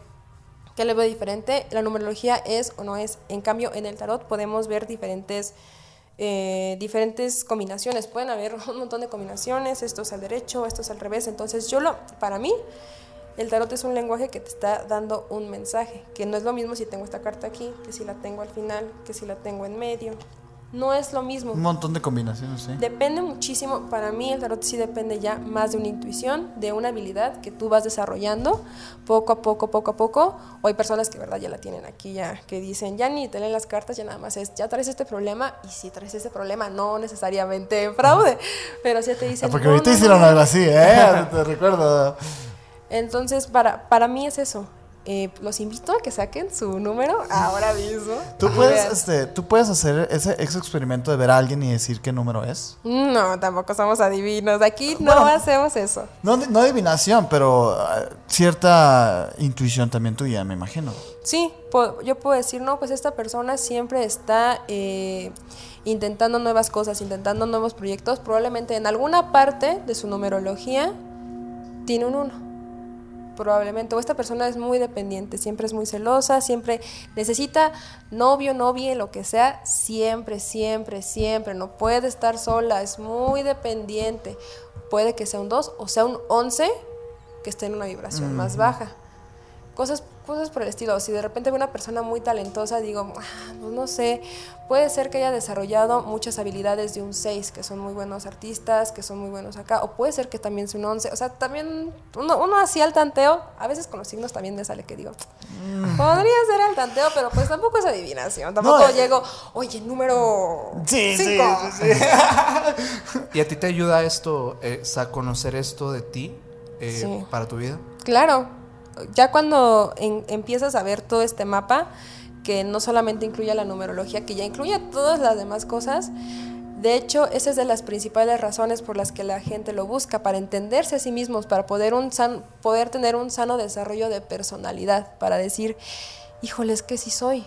¿Qué le veo diferente? La numerología es o no es. En cambio, en el tarot podemos ver diferentes, eh, diferentes combinaciones. Pueden haber un montón de combinaciones. Esto es al derecho, esto es al revés. Entonces, yo lo, para mí, el tarot es un lenguaje que te está dando un mensaje. Que no es lo mismo si tengo esta carta aquí, que si la tengo al final, que si la tengo en medio. No es lo mismo. Un montón de combinaciones, sí. Depende muchísimo, para mí el tarot sí depende ya más de una intuición, de una habilidad que tú vas desarrollando poco a poco, poco a poco. O hay personas que, verdad, ya la tienen aquí, ya que dicen, ya ni te leen las cartas, ya nada más es, ya traes este problema. Y si traes ese problema, no necesariamente fraude, pero sí te Ah, dicen. porque "No, ahorita no, hicieron no". algo así, ¿eh? Te recuerdo. Entonces, para, para mí es eso. Eh, los invito a que saquen su número ahora mismo. ¿Tú puedes, este, ¿Tú puedes hacer ese, ese experimento de ver a alguien y decir qué número es? No, tampoco somos adivinos. Aquí no Bueno. hacemos eso. No, no adivinación, pero ah, cierta intuición también tuya, me imagino. Sí, po- yo puedo decir, no, pues esta persona siempre está eh, intentando nuevas cosas, intentando nuevos proyectos. Probablemente en alguna parte de su numerología tiene un uno. Probablemente. O esta persona es muy dependiente, siempre es muy celosa, siempre necesita novio, novia, lo que sea, siempre, siempre, siempre. No puede estar sola, es muy dependiente. Puede que sea un 2 o sea un 11 que esté en una vibración más baja cosas, cosas por el estilo. Si de repente veo una persona muy talentosa, digo, "Ah, pues no sé, puede ser que haya desarrollado muchas habilidades de un 6, que son muy buenos artistas, que son muy buenos acá, o puede ser que también sea un 11. O sea, también uno, uno así al tanteo, a veces con los signos también me sale que digo, podría ser al tanteo, pero pues tampoco es adivinación. Tampoco No, eh. llego, oye, número Sí, sí, cinco". sí, sí. ¿Y a ti te ayuda esto, eh, a conocer esto de ti eh, Sí. para tu vida? Claro, ya cuando empiezas a ver todo este mapa, que no solamente incluye la numerología, que ya incluye todas las demás cosas, de hecho, esa es de las principales razones por las que la gente lo busca, para entenderse a sí mismos, para poder, un san- poder tener un sano desarrollo de personalidad, para decir, híjole, es que sí soy.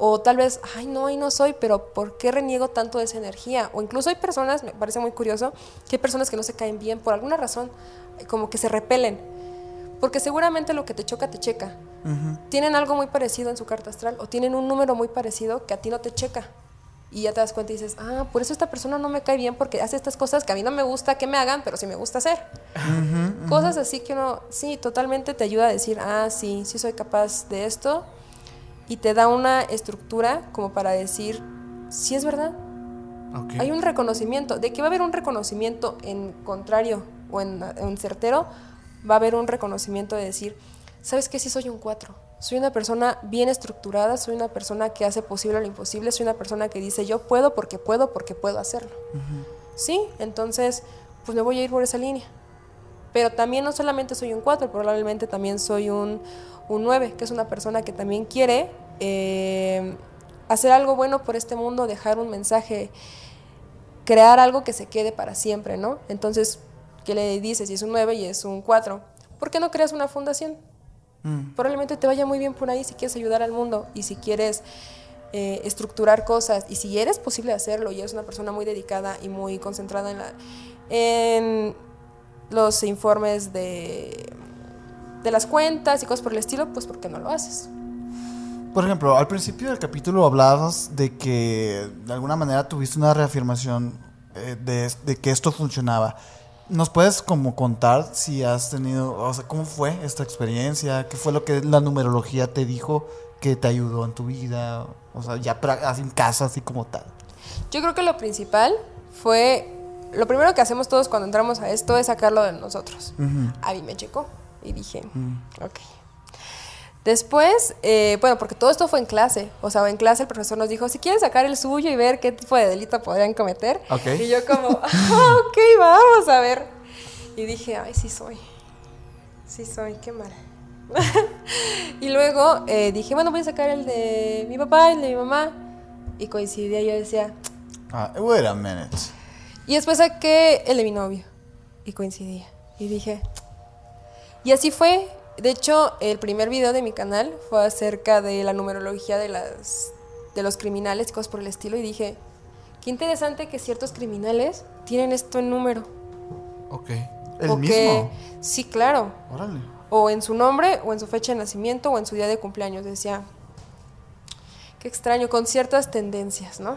O tal vez, ay, no, ahí no soy, pero ¿por qué reniego tanto de esa energía? O incluso hay personas, me parece muy curioso, que hay personas que no se caen bien por alguna razón, como que se repelen. Porque seguramente lo que te choca te checa. Tienen algo muy parecido en su carta astral o tienen un número muy parecido que a ti no te checa. Y ya te das cuenta y dices, ah, por eso esta persona no me cae bien porque hace estas cosas que a mí no me gusta que me hagan, pero sí me gusta hacer. Cosas así que uno, sí, totalmente te ayuda a decir, ah, sí, sí soy capaz de esto. Y te da una estructura como para decir, sí es verdad, Ok. hay un reconocimiento. De que va a haber un reconocimiento en contrario o en, en certero, va a haber un reconocimiento de decir, ¿sabes qué? Sí soy un 4. Soy una persona bien estructurada, soy una persona que hace posible lo imposible, soy una persona que dice yo puedo porque puedo porque puedo hacerlo. Sí, entonces pues me voy a ir por esa línea. Pero también no solamente soy un 4, probablemente también soy un, un 9, que es una persona que también quiere eh, hacer algo bueno por este mundo, dejar un mensaje, crear algo que se quede para siempre, ¿no? Entonces, ¿qué le dices? Si es un 9 y es un 4, ¿por qué no creas una fundación? Mm. Probablemente te vaya muy bien por ahí si quieres ayudar al mundo y si quieres eh, estructurar cosas y si eres posible hacerlo y eres una persona muy dedicada y muy concentrada en, la, en los informes de, de las cuentas y cosas por el estilo, pues ¿por qué no lo haces? Por ejemplo, al principio del capítulo hablabas de que de alguna manera tuviste una reafirmación eh, de, de que esto funcionaba. ¿Nos puedes como contar si has tenido, o sea, cómo fue esta experiencia? ¿Qué fue lo que la numerología te dijo que te ayudó en tu vida? O sea, ya así en casa, así como tal. Yo creo que lo principal fue, lo primero que hacemos todos cuando entramos a esto es sacarlo de nosotros. A mí me checó y dije, ok. Después, eh, bueno, porque todo esto fue en clase. O sea, en clase el profesor nos dijo, si quieren sacar el suyo y ver qué tipo de delito podrían cometer. Ok. Y yo como, ah, ok, vamos a ver. Y dije, ay, sí soy. Sí soy, qué mal. y luego eh, dije, bueno, voy a sacar el de mi papá y el de mi mamá. Y coincidía, yo decía, Ah, wait a minute. y después saqué el de mi novio. Y coincidía. Y dije. Y así fue. De hecho, el primer video de mi canal fue acerca de la numerología de, las, de los criminales y cosas por el estilo. Y dije, qué interesante que ciertos criminales tienen esto en número. Ok. El O mismo. que- sí, claro. Órale. O en su nombre, o en su fecha de nacimiento, o en su día de cumpleaños. Decía, qué extraño, con ciertas tendencias, ¿no?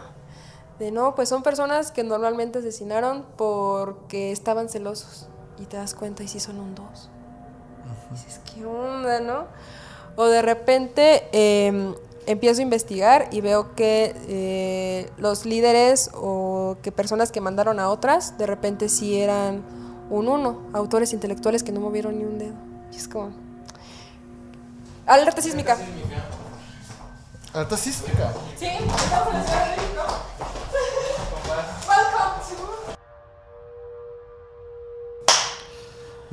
De no, pues son personas que normalmente asesinaron porque estaban celosos. Y te das cuenta y sí son un dos. Dices, ¿qué onda, no? O de repente eh, empiezo a investigar y veo que eh, los líderes o que personas que mandaron a otras, de repente sí eran un uno, autores intelectuales que no movieron ni un dedo. Y es como... Alerta sísmica. Alta sísmica. Sí, estamos en la Ciudad de México.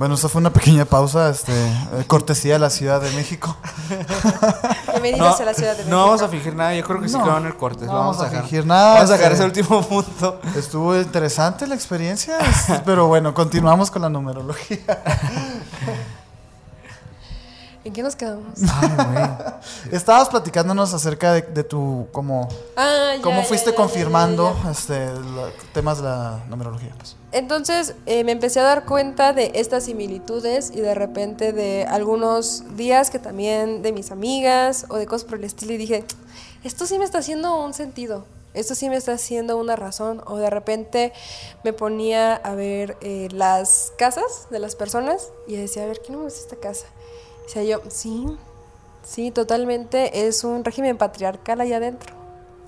Bueno, esa fue una pequeña pausa, este, eh, cortesía de la Ciudad de México. Bienvenidos a la Ciudad de México. no vamos a fingir nada, yo creo que sí No, quedó en el corte. no lo vamos a dejar. fingir nada, Vamos a dejar este- ese último punto. Estuvo interesante la experiencia, es- pero bueno, continuamos con la numerología. ¿En qué nos quedamos? Estabas platicándonos acerca de, de tu, como, Ah, ya, cómo ya, fuiste ya, confirmando ya, ya. este, lo- temas de la numerología. pues. Entonces eh, me empecé a dar cuenta de estas similitudes y de repente de algunos días que también de mis amigas o de cosas por el estilo y dije, esto sí me está haciendo un sentido, esto sí me está haciendo una razón o de repente me ponía a ver eh, las casas de las personas y decía, a ver, ¿qué número es esta casa? Decía yo, sí, sí, totalmente es un régimen patriarcal allá adentro.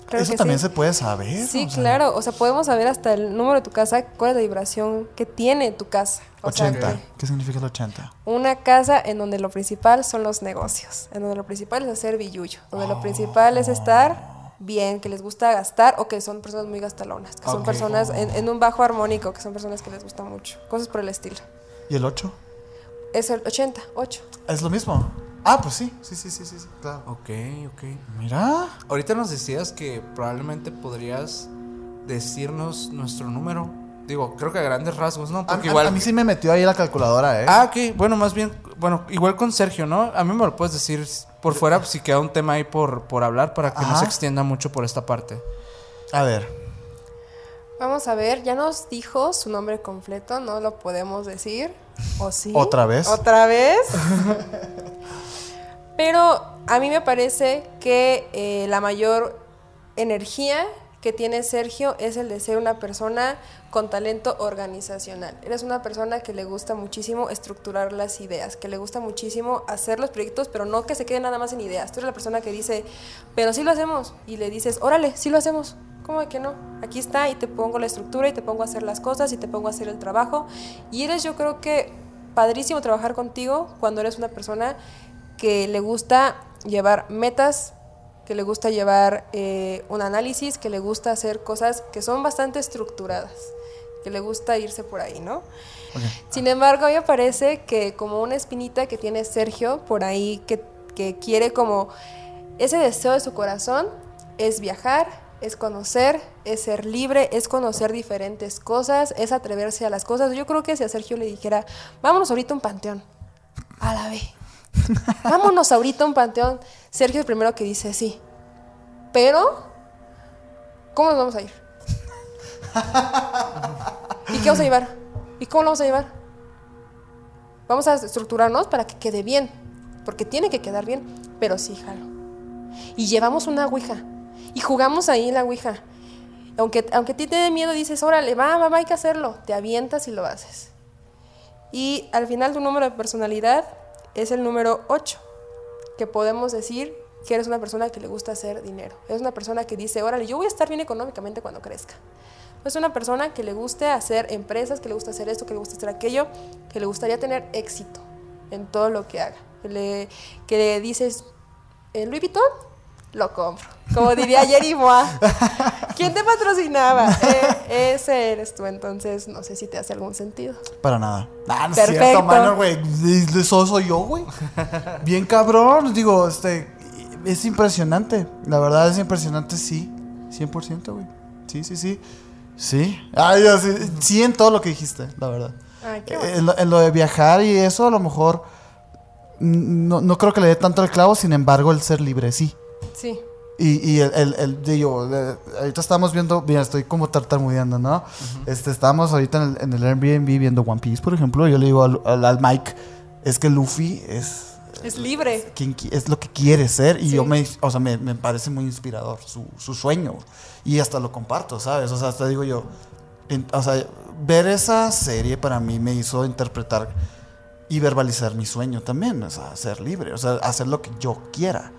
Claro Eso también sí. se puede saber. Sí, o sea, claro. O sea, podemos saber hasta el número de tu casa, cuál es la vibración que tiene tu casa. O sea, 80. que ¿Qué significa el 80? una casa en donde lo principal son los negocios, en donde lo principal es hacer billuyo, donde lo principal es estar bien, que les gusta gastar o que son personas muy gastalonas, que son personas en, en un bajo armónico, que son personas que les gusta mucho, cosas por el estilo. ¿Y el 8? Es el 80, 8. ¿Es lo mismo? Ah, pues sí, sí, sí, sí, sí, sí, claro. Ok, ok. Mira, Ahorita nos decías que probablemente podrías decirnos nuestro número. Digo, creo que a grandes rasgos, ¿no? a, Porque a- igual. a mí sí me metió ahí la calculadora, ¿eh? Ah, ok. Bueno, más bien, bueno, igual con Sergio, ¿no? A mí me lo puedes decir por fuera pues, si queda un tema ahí por, por hablar para que no se extienda mucho por esta parte. A ver, Vamos a ver, ya nos dijo su nombre completo, no lo podemos decir. ¿O sí? ¿Otra vez? ¿Otra vez? Pero a mí me parece que eh, la mayor energía que tiene Sergio es el de ser una persona con talento organizacional. Eres una persona que le gusta muchísimo estructurar las ideas, que le gusta muchísimo hacer los proyectos, pero no que se quede nada más en ideas. Tú eres la persona que dice, pero sí lo hacemos. Y le dices, órale, sí lo hacemos. ¿Cómo de que no? Aquí está y te pongo la estructura y te pongo a hacer las cosas y te pongo a hacer el trabajo. Y eres yo creo que padrísimo trabajar contigo cuando eres una persona que le gusta llevar metas, que le gusta llevar eh, un análisis, que le gusta hacer cosas que son bastante estructuradas, que le gusta irse por ahí, ¿no? Sin embargo, a mí me parece que como una espinita que tiene Sergio por ahí, que, que quiere como ese deseo de su corazón, es viajar, es conocer, es ser libre, es conocer diferentes cosas, es atreverse a las cosas. Yo creo que si a Sergio le dijera, vámonos ahorita a un panteón, a la vez. Vámonos ahorita a un panteón. Sergio es el primero que dice sí. Pero, ¿cómo nos vamos a ir? ¿Y qué vamos a llevar? ¿Y cómo lo vamos a llevar? Vamos a estructurarnos para que quede bien. Porque tiene que quedar bien. Pero sí, jalo. Y llevamos una ouija. Y jugamos ahí la ouija. Aunque, aunque a ti te dé miedo, dices, órale, va, va, va, hay que hacerlo. Te avientas y lo haces. Y al final tu número de personalidad es el número 8, que podemos decir que eres una persona que le gusta hacer dinero. Es una persona que dice, órale, yo voy a estar bien económicamente cuando crezca. Es una persona que le guste hacer empresas, que le gusta hacer esto, que le gusta hacer aquello, que le gustaría tener éxito en todo lo que haga. Que le, que le dices, ¿en Louis Vuitton? Lo compro. Como diría Jerry Moa. ¿Quién te patrocinaba? Eh, ese eres tú, entonces no sé si te hace algún sentido. Para nada. Ah, no es Perfecto. cierto, mano, güey. Eso soy yo, güey. Bien cabrón. Digo, este. Es impresionante. La verdad es impresionante, sí. 100%, güey. Sí, sí, sí. Sí. Ay, sí. Sí, en todo lo que dijiste, la verdad. Ay, qué bueno. En lo, en lo de viajar y eso, a lo mejor. No, no creo que le dé tanto el clavo, sin embargo, el ser libre, sí. Sí. Y, y el, el, el- digo, ahorita estamos viendo, mira, estoy como tartamudeando, ¿no? Este, estábamos ahorita en el, en el Airbnb viendo One Piece, por ejemplo. Yo le digo al, al, al Mike, es que Luffy es, Es libre. quien, qui- es lo que quiere ser. Y Sí. yo me, o sea, me, me parece muy inspirador su, su sueño. Y hasta lo comparto, ¿sabes? O sea, hasta digo yo, en- o sea, ver esa serie para mí me hizo interpretar y verbalizar mi sueño también, o sea, ser libre, o sea, hacer lo que yo quiera.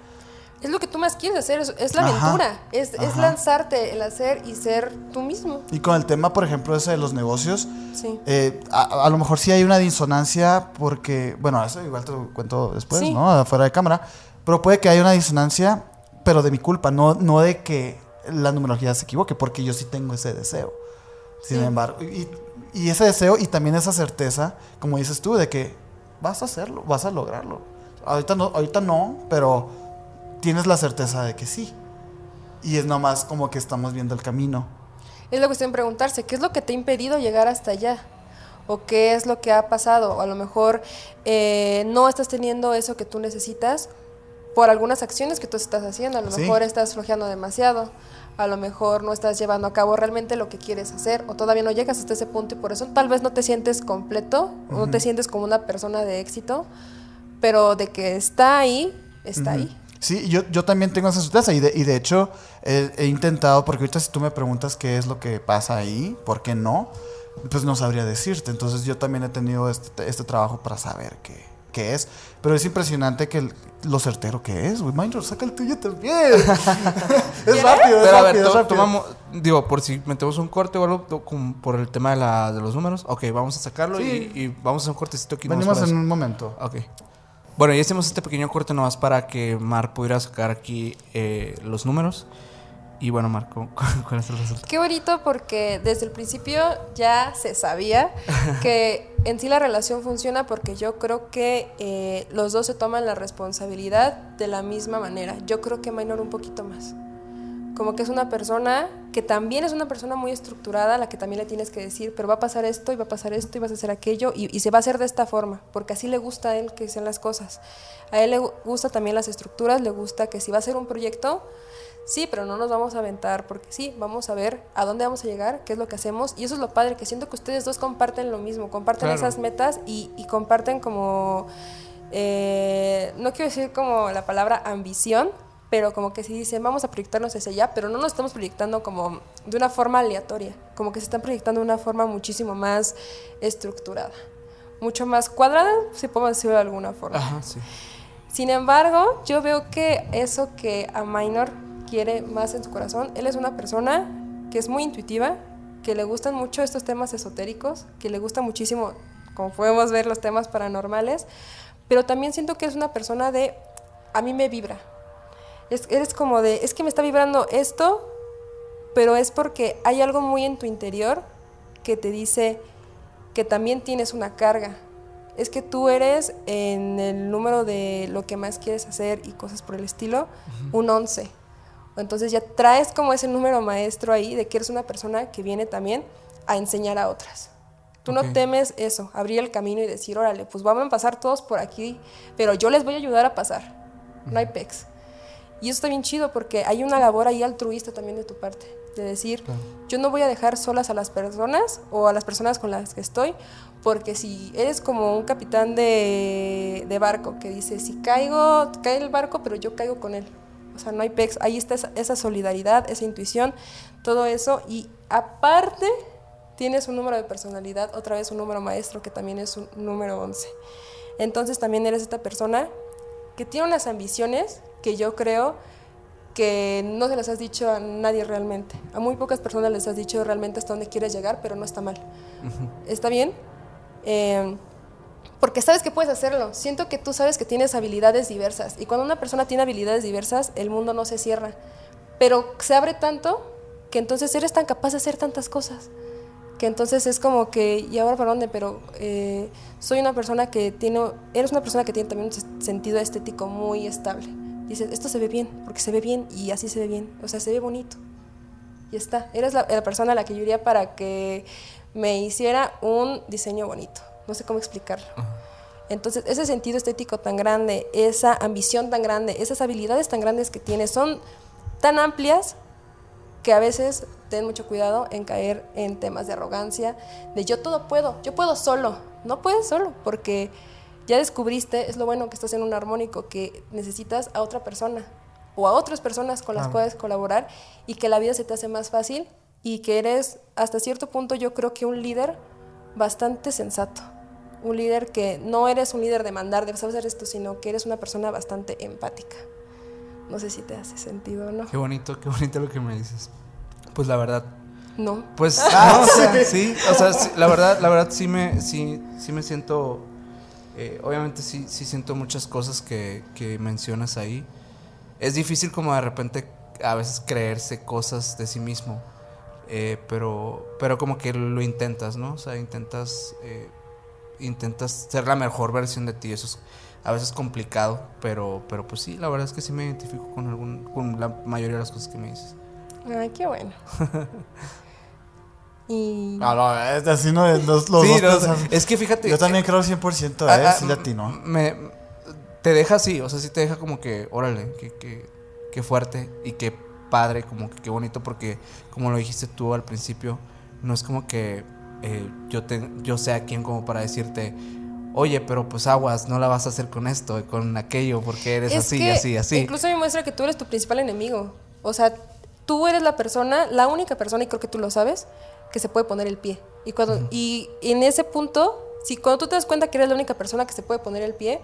Es lo que tú más quieres hacer, es, es la Ajá. aventura, es, es lanzarte, el hacer y ser tú mismo. Y con el tema, por ejemplo, ese de los negocios, Sí. eh, a, a lo mejor sí hay una disonancia porque, bueno, eso igual te lo cuento después, Sí. ¿no? Afuera de cámara, pero puede que haya una disonancia, pero de mi culpa, no, no de que la numerología se equivoque, porque yo sí tengo ese deseo. Sin Sí. embargo, y, y ese deseo y también esa certeza, como dices tú, de que vas a hacerlo, vas a lograrlo. Ahorita no, ahorita no, pero tienes la certeza de que sí. Y es nomás como que estamos viendo el camino. Es la cuestión de preguntarse, ¿qué es lo que te ha impedido llegar hasta allá? ¿O qué es lo que ha pasado? O a lo mejor eh, no estás teniendo eso que tú necesitas por algunas acciones que tú estás haciendo. A lo Sí. mejor estás flojeando demasiado. A lo mejor no estás llevando a cabo realmente lo que quieres hacer. O todavía no llegas hasta ese punto y por eso tal vez no te sientes completo. o No te sientes como una persona de éxito. Pero de que está ahí, está ahí. Sí, yo, yo también tengo esa certeza y de, y de hecho he, he intentado, porque ahorita si tú me preguntas qué es lo que pasa ahí, por qué no, pues no sabría decirte. Entonces yo también he tenido este, este trabajo para saber qué, qué es. Pero es impresionante que el- lo certero que es, güey. Minor, saca el tuyo también. es rápido, es Pero a ver, rápido, es rápido. tomamos, digo, por si metemos un corte o algo por el tema de, la, de los números. Ok, vamos a sacarlo Sí. y, y vamos a hacer un cortecito aquí. Venimos en eso. un momento. Ok. Bueno, ya hicimos este pequeño corte nomás para que Mar pudiera sacar aquí eh, los números. Y bueno, Marco, ¿cuál es el resultado? Qué bonito porque desde el principio ya se sabía que en sí la relación funciona porque yo creo que eh, los dos se toman la responsabilidad de la misma manera. Yo creo que Minor un poquito más. Como que es una persona que también es una persona muy estructurada, a la que también le tienes que decir, pero va a pasar esto y va a pasar esto y vas a hacer aquello y, y se va a hacer de esta forma, porque así le gusta a él que sean las cosas. A él le gu- gusta también las estructuras, le gusta que si va a hacer un proyecto, Sí, pero no nos vamos a aventar porque sí, vamos a ver a dónde vamos a llegar, qué es lo que hacemos. Y eso es lo padre, que siento que ustedes dos comparten lo mismo, comparten Claro. esas metas y, y comparten como, eh, no quiero decir como la palabra ambición, pero como que si dicen vamos a proyectarnos hacia allá, pero no nos estamos proyectando como de una forma aleatoria, como que se están proyectando de una forma muchísimo más estructurada, mucho más cuadrada, si podemos decirlo de alguna forma. Ajá, sí. Sin embargo, yo veo que eso que a Minor quiere más en su corazón, él es una persona que es muy intuitiva, que le gustan mucho estos temas esotéricos, que le gusta muchísimo, como podemos ver, los temas paranormales, pero también siento que es una persona de, a mí me vibra. Es, eres como de, es que me está vibrando esto, pero es porque hay algo muy en tu interior que te dice que también tienes una carga. Es que tú eres en el número de lo que más quieres hacer y cosas por el estilo, un 11. Entonces ya traes como ese número maestro ahí de que eres una persona que viene también a enseñar a otras. Tú no temes eso, abrir el camino y decir, órale, pues vamos a pasar todos por aquí, pero yo les voy a ayudar a pasar. No hay pex. Y eso está bien chido porque hay una labor ahí altruista también de tu parte, de decir, Claro. yo no voy a dejar solas a las personas o a las personas con las que estoy, porque si eres como un capitán de, de barco que dice, si caigo, cae el barco, pero yo caigo con él. O sea, no hay pex, ahí está esa, esa solidaridad, esa intuición, todo eso. Y aparte, tienes un número de personalidad, otra vez un número maestro que también es un número 11. Entonces también eres esta persona que tiene unas ambiciones que yo creo que no se las has dicho a nadie realmente. A muy pocas personas les has dicho realmente hasta dónde quieres llegar, pero no está mal. ¿Está bien? Eh, porque sabes que puedes hacerlo. Siento que tú sabes que tienes habilidades diversas. Y cuando una persona tiene habilidades diversas, el mundo no se cierra. Pero se abre tanto que entonces eres tan capaz de hacer tantas cosas. Que entonces es como que, ¿y ahora para dónde? Pero eh, soy una persona que tiene, eres una persona que tiene también un sentido estético muy estable. Dices, esto se ve bien, porque se ve bien y así se ve bien. O sea, se ve bonito. Y está. Eres la, la persona a la que yo iría para que me hiciera un diseño bonito. No sé cómo explicarlo. Entonces, ese sentido estético tan grande, esa ambición tan grande, esas habilidades tan grandes que tienes son tan amplias que a veces ten mucho cuidado en caer en temas de arrogancia, de yo todo puedo, yo puedo solo. No puedes solo, porque ya descubriste, es lo bueno que estás en un armónico, que necesitas a otra persona o a otras personas con las Claro. cuales colaborar y que la vida se te hace más fácil y que eres hasta cierto punto yo creo que un líder bastante sensato. Un líder que no eres un líder de mandar, de sabes hacer esto, sino que eres una persona bastante empática. No sé si te hace sentido o no. Qué bonito, qué bonito lo que me dices. Pues la verdad, No. pues Ah, no, o sea, sí. o sea, sí, la verdad, la verdad sí me, sí, sí me siento, eh, obviamente sí, sí siento muchas cosas que, que mencionas ahí. Es difícil como de repente a veces creerse cosas de sí mismo, eh, pero, pero como que lo intentas, ¿no? O sea, intentas, eh, intentas ser la mejor versión de ti. Eso es a veces complicado, pero, pero pues sí, la verdad es que sí me identifico con algún, con la mayoría de las cosas que me dices. Ay, qué bueno. y No, no, es así no es los, los Sí, dos no, es que fíjate. Yo también creo 100%, Ah, ¿eh? ah, Sí latino. Me, te deja así, o sea, sí te deja como que, órale, que, que, que fuerte y qué padre, como que qué bonito, porque como lo dijiste tú al principio, no es como que eh, yo, te, yo sea quien como para decirte, oye, pero pues aguas, no la vas a hacer con esto, con aquello, porque eres es así, que así, así. Incluso me muestra que tú eres tu principal enemigo. O sea, tú eres la persona, la única persona, y creo que tú lo sabes, que se puede poner el pie. Y, cuando, y en ese punto, si cuando tú te das cuenta que eres la única persona que se puede poner el pie,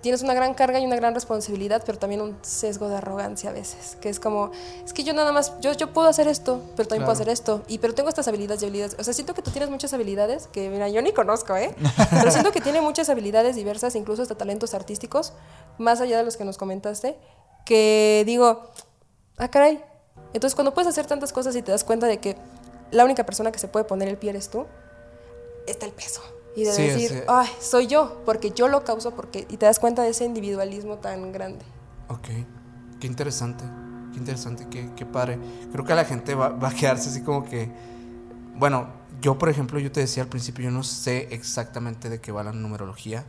tienes una gran carga y una gran responsabilidad, pero también un sesgo de arrogancia a veces, que es como, es que yo nada más, yo, yo puedo hacer esto, pero también puedo hacer esto, y pero tengo estas habilidades y habilidades, o sea, siento que tú tienes muchas habilidades que, mira, yo ni conozco, ¿eh? Pero siento que tiene muchas habilidades diversas, incluso hasta talentos artísticos, más allá de los que nos comentaste, que digo, ah, caray. Entonces, cuando puedes hacer tantas cosas y te das cuenta de que la única persona que se puede poner el pie eres tú, está el peso. Y de Sí, decir, sí. ay, soy yo, porque yo lo causo, porque y te das cuenta de ese individualismo tan grande. Ok, qué interesante, qué interesante, qué, qué padre. Creo que la gente va, va a quedarse así como que, bueno, yo por ejemplo, yo te decía al principio, yo no sé exactamente de qué va la numerología.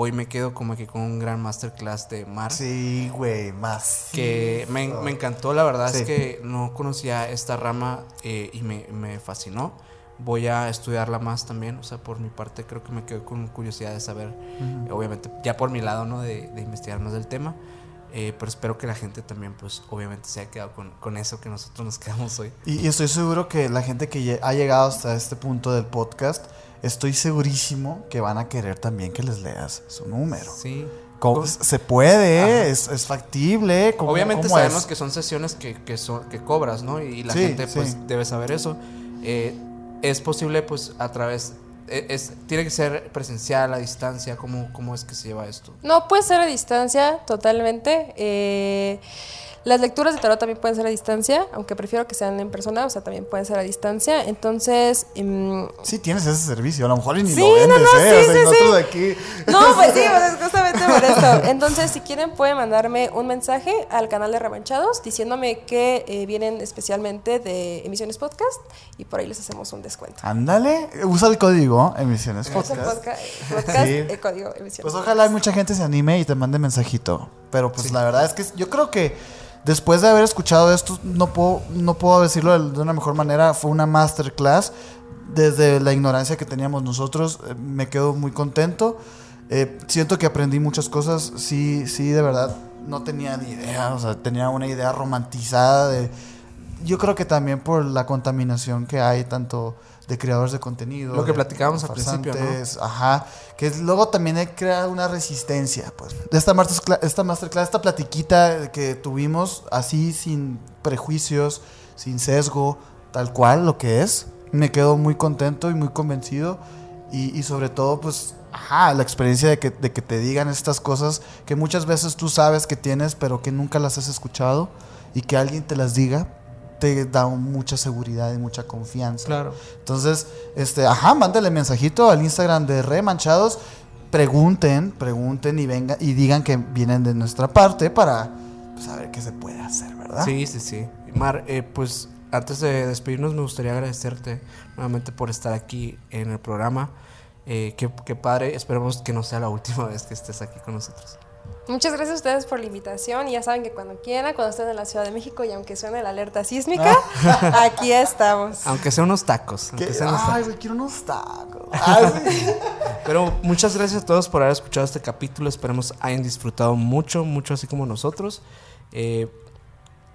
Hoy me quedo como que con un gran masterclass de Mar. Sí, güey, más. Que me, me encantó, la verdad Sí. es que no conocía esta rama eh, y me, me fascinó. Voy a estudiarla más también, o sea, por mi parte creo que me quedo con curiosidad de saber, eh, obviamente, ya por mi lado, ¿no? De, de investigar más del tema. Eh, pero espero que la gente también, pues, obviamente se haya quedado con, con eso que nosotros nos quedamos hoy. Y, y estoy seguro que la gente que ha llegado hasta este punto del podcast, estoy segurísimo que van a querer también que les leas su número. Sí. ¿Cómo- Co- se puede, es, es factible. ¿cómo- Obviamente cómo sabemos es? que son sesiones que, que, son, que cobras, ¿no? Y la Sí, gente sí. pues debe saber eso. Eh, es posible pues a través... e- Es, tiene que ser presencial, a distancia, ¿cómo, ¿cómo es que se lleva esto? No, puede ser a distancia totalmente. Eh, Las lecturas de tarot también pueden ser a distancia, aunque prefiero que sean en persona, o sea, también pueden ser a distancia. Entonces, em, Sí, tienes ese servicio. A lo mejor ni Sí, lo no, vendes, no, ¿eh? sí, o sea, sí, nosotros aquí. No, pues sí, pues es justamente por esto. Entonces, si quieren, pueden mandarme un mensaje al canal de Remanchados diciéndome que eh, vienen especialmente de Emisiones Podcast y por ahí les hacemos un descuento. Ándale, usa el código Emisiones el Podcast. podcast, podcast Sí. el código Emisiones. Pues ojalá mucha gente se anime y te mande mensajito. Pero pues la verdad es que yo creo que después de haber escuchado esto, no puedo, no puedo decirlo de de una mejor manera. Fue una masterclass. Desde la ignorancia que teníamos nosotros, eh, me quedo muy contento. Eh, siento que aprendí muchas cosas. Sí, sí, de verdad, no tenía ni idea. O sea, tenía una idea romantizada de... Yo creo que también por la contaminación que hay, tanto de creadores de contenido. Lo que platicábamos al principio, ¿no? Ajá. Que luego también he creado una resistencia, pues. De esta masterclass, esta masterclass, esta platiquita que tuvimos, así sin prejuicios, sin sesgo, tal cual lo que es. Me quedo muy contento y muy convencido. Y, y sobre todo, pues, ajá, la experiencia de que, de que te digan estas cosas que muchas veces tú sabes que tienes, pero que nunca las has escuchado. Y que alguien te las diga, te da mucha seguridad y mucha confianza. Claro. Entonces, este, ajá, mándale mensajito al Instagram de Remanchados. Pregunten, pregunten y venga y digan que vienen de nuestra parte para pues, saber qué se puede hacer, ¿verdad? Sí, sí, sí. Mar, eh, pues antes de despedirnos me gustaría agradecerte nuevamente por estar aquí en el programa. Eh, qué, qué padre, esperemos que no sea la última vez que estés aquí con nosotros. Muchas gracias a ustedes por la invitación. Y ya saben que cuando quieran, cuando estén en la Ciudad de México y aunque suene la alerta sísmica, aquí estamos. Aunque sea unos tacos. Que- Aunque sean unos ay, tacos. güey, quiero unos tacos. Ay, sí. Pero muchas gracias a todos por haber escuchado este capítulo. Esperemos hayan disfrutado mucho, mucho así como nosotros. Eh,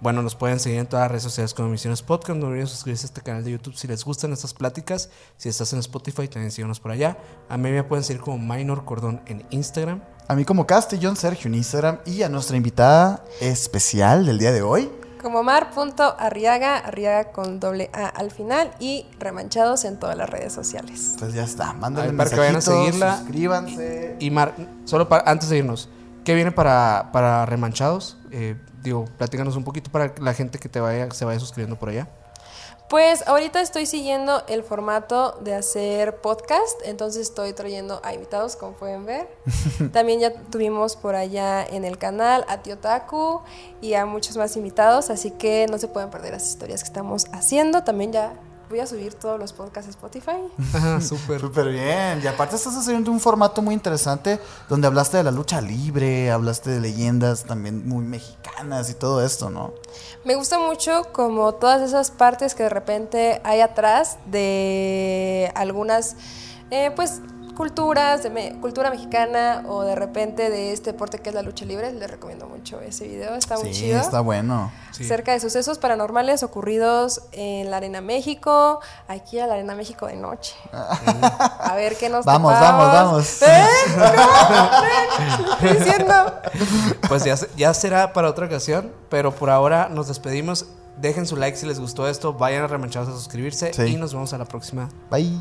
bueno, nos pueden seguir en todas las redes sociales como Emisiones Podcast. No olviden suscribirse a este canal de YouTube si les gustan estas pláticas. Si estás en Spotify, también síganos por allá. A mí me pueden seguir como Minor Cordón en Instagram. A mí como Castellón Sergio en Instagram y a nuestra invitada especial del día de hoy. Como mar.arriaga, arriaga con doble A al final y remanchados en todas las redes sociales. Pues ya está, mándenle Ay, para que vayan a seguirla. suscríbanse. Y Mar, solo para, antes de irnos, ¿qué viene para, para Remanchados? Eh, digo, platícanos un poquito para la gente que te vaya, se vaya suscribiendo por allá. Pues ahorita estoy siguiendo el formato de hacer podcast, entonces estoy trayendo a invitados, como pueden ver. También ya tuvimos por allá en el canal a Tío Taku y a muchos más invitados, así que no se pueden perder las historias que estamos haciendo. También ya voy a subir todos los podcasts a Spotify. Súper. Súper bien. Y aparte estás haciendo un formato muy interesante donde hablaste de la lucha libre, hablaste de leyendas también muy mexicanas y todo esto, ¿no? Me gusta mucho como todas esas partes que de repente hay atrás de algunas, eh, pues, culturas, de me- cultura mexicana o de repente de este deporte que es la lucha libre. Les recomiendo mucho ese video, está muy sí, chido. está bueno. Sí. Cerca de sucesos paranormales ocurridos en la Arena México, aquí a la Arena México de noche. A ver qué nos Vamos, topamos. vamos, vamos. ¿Eh? ¿Cómo? ¿Qué estoy diciendo? Pues ya, ya será para otra ocasión, pero por ahora nos despedimos. Dejen su like si les gustó esto, vayan a Remanchados a suscribirse Sí. y nos vemos a la próxima. Bye.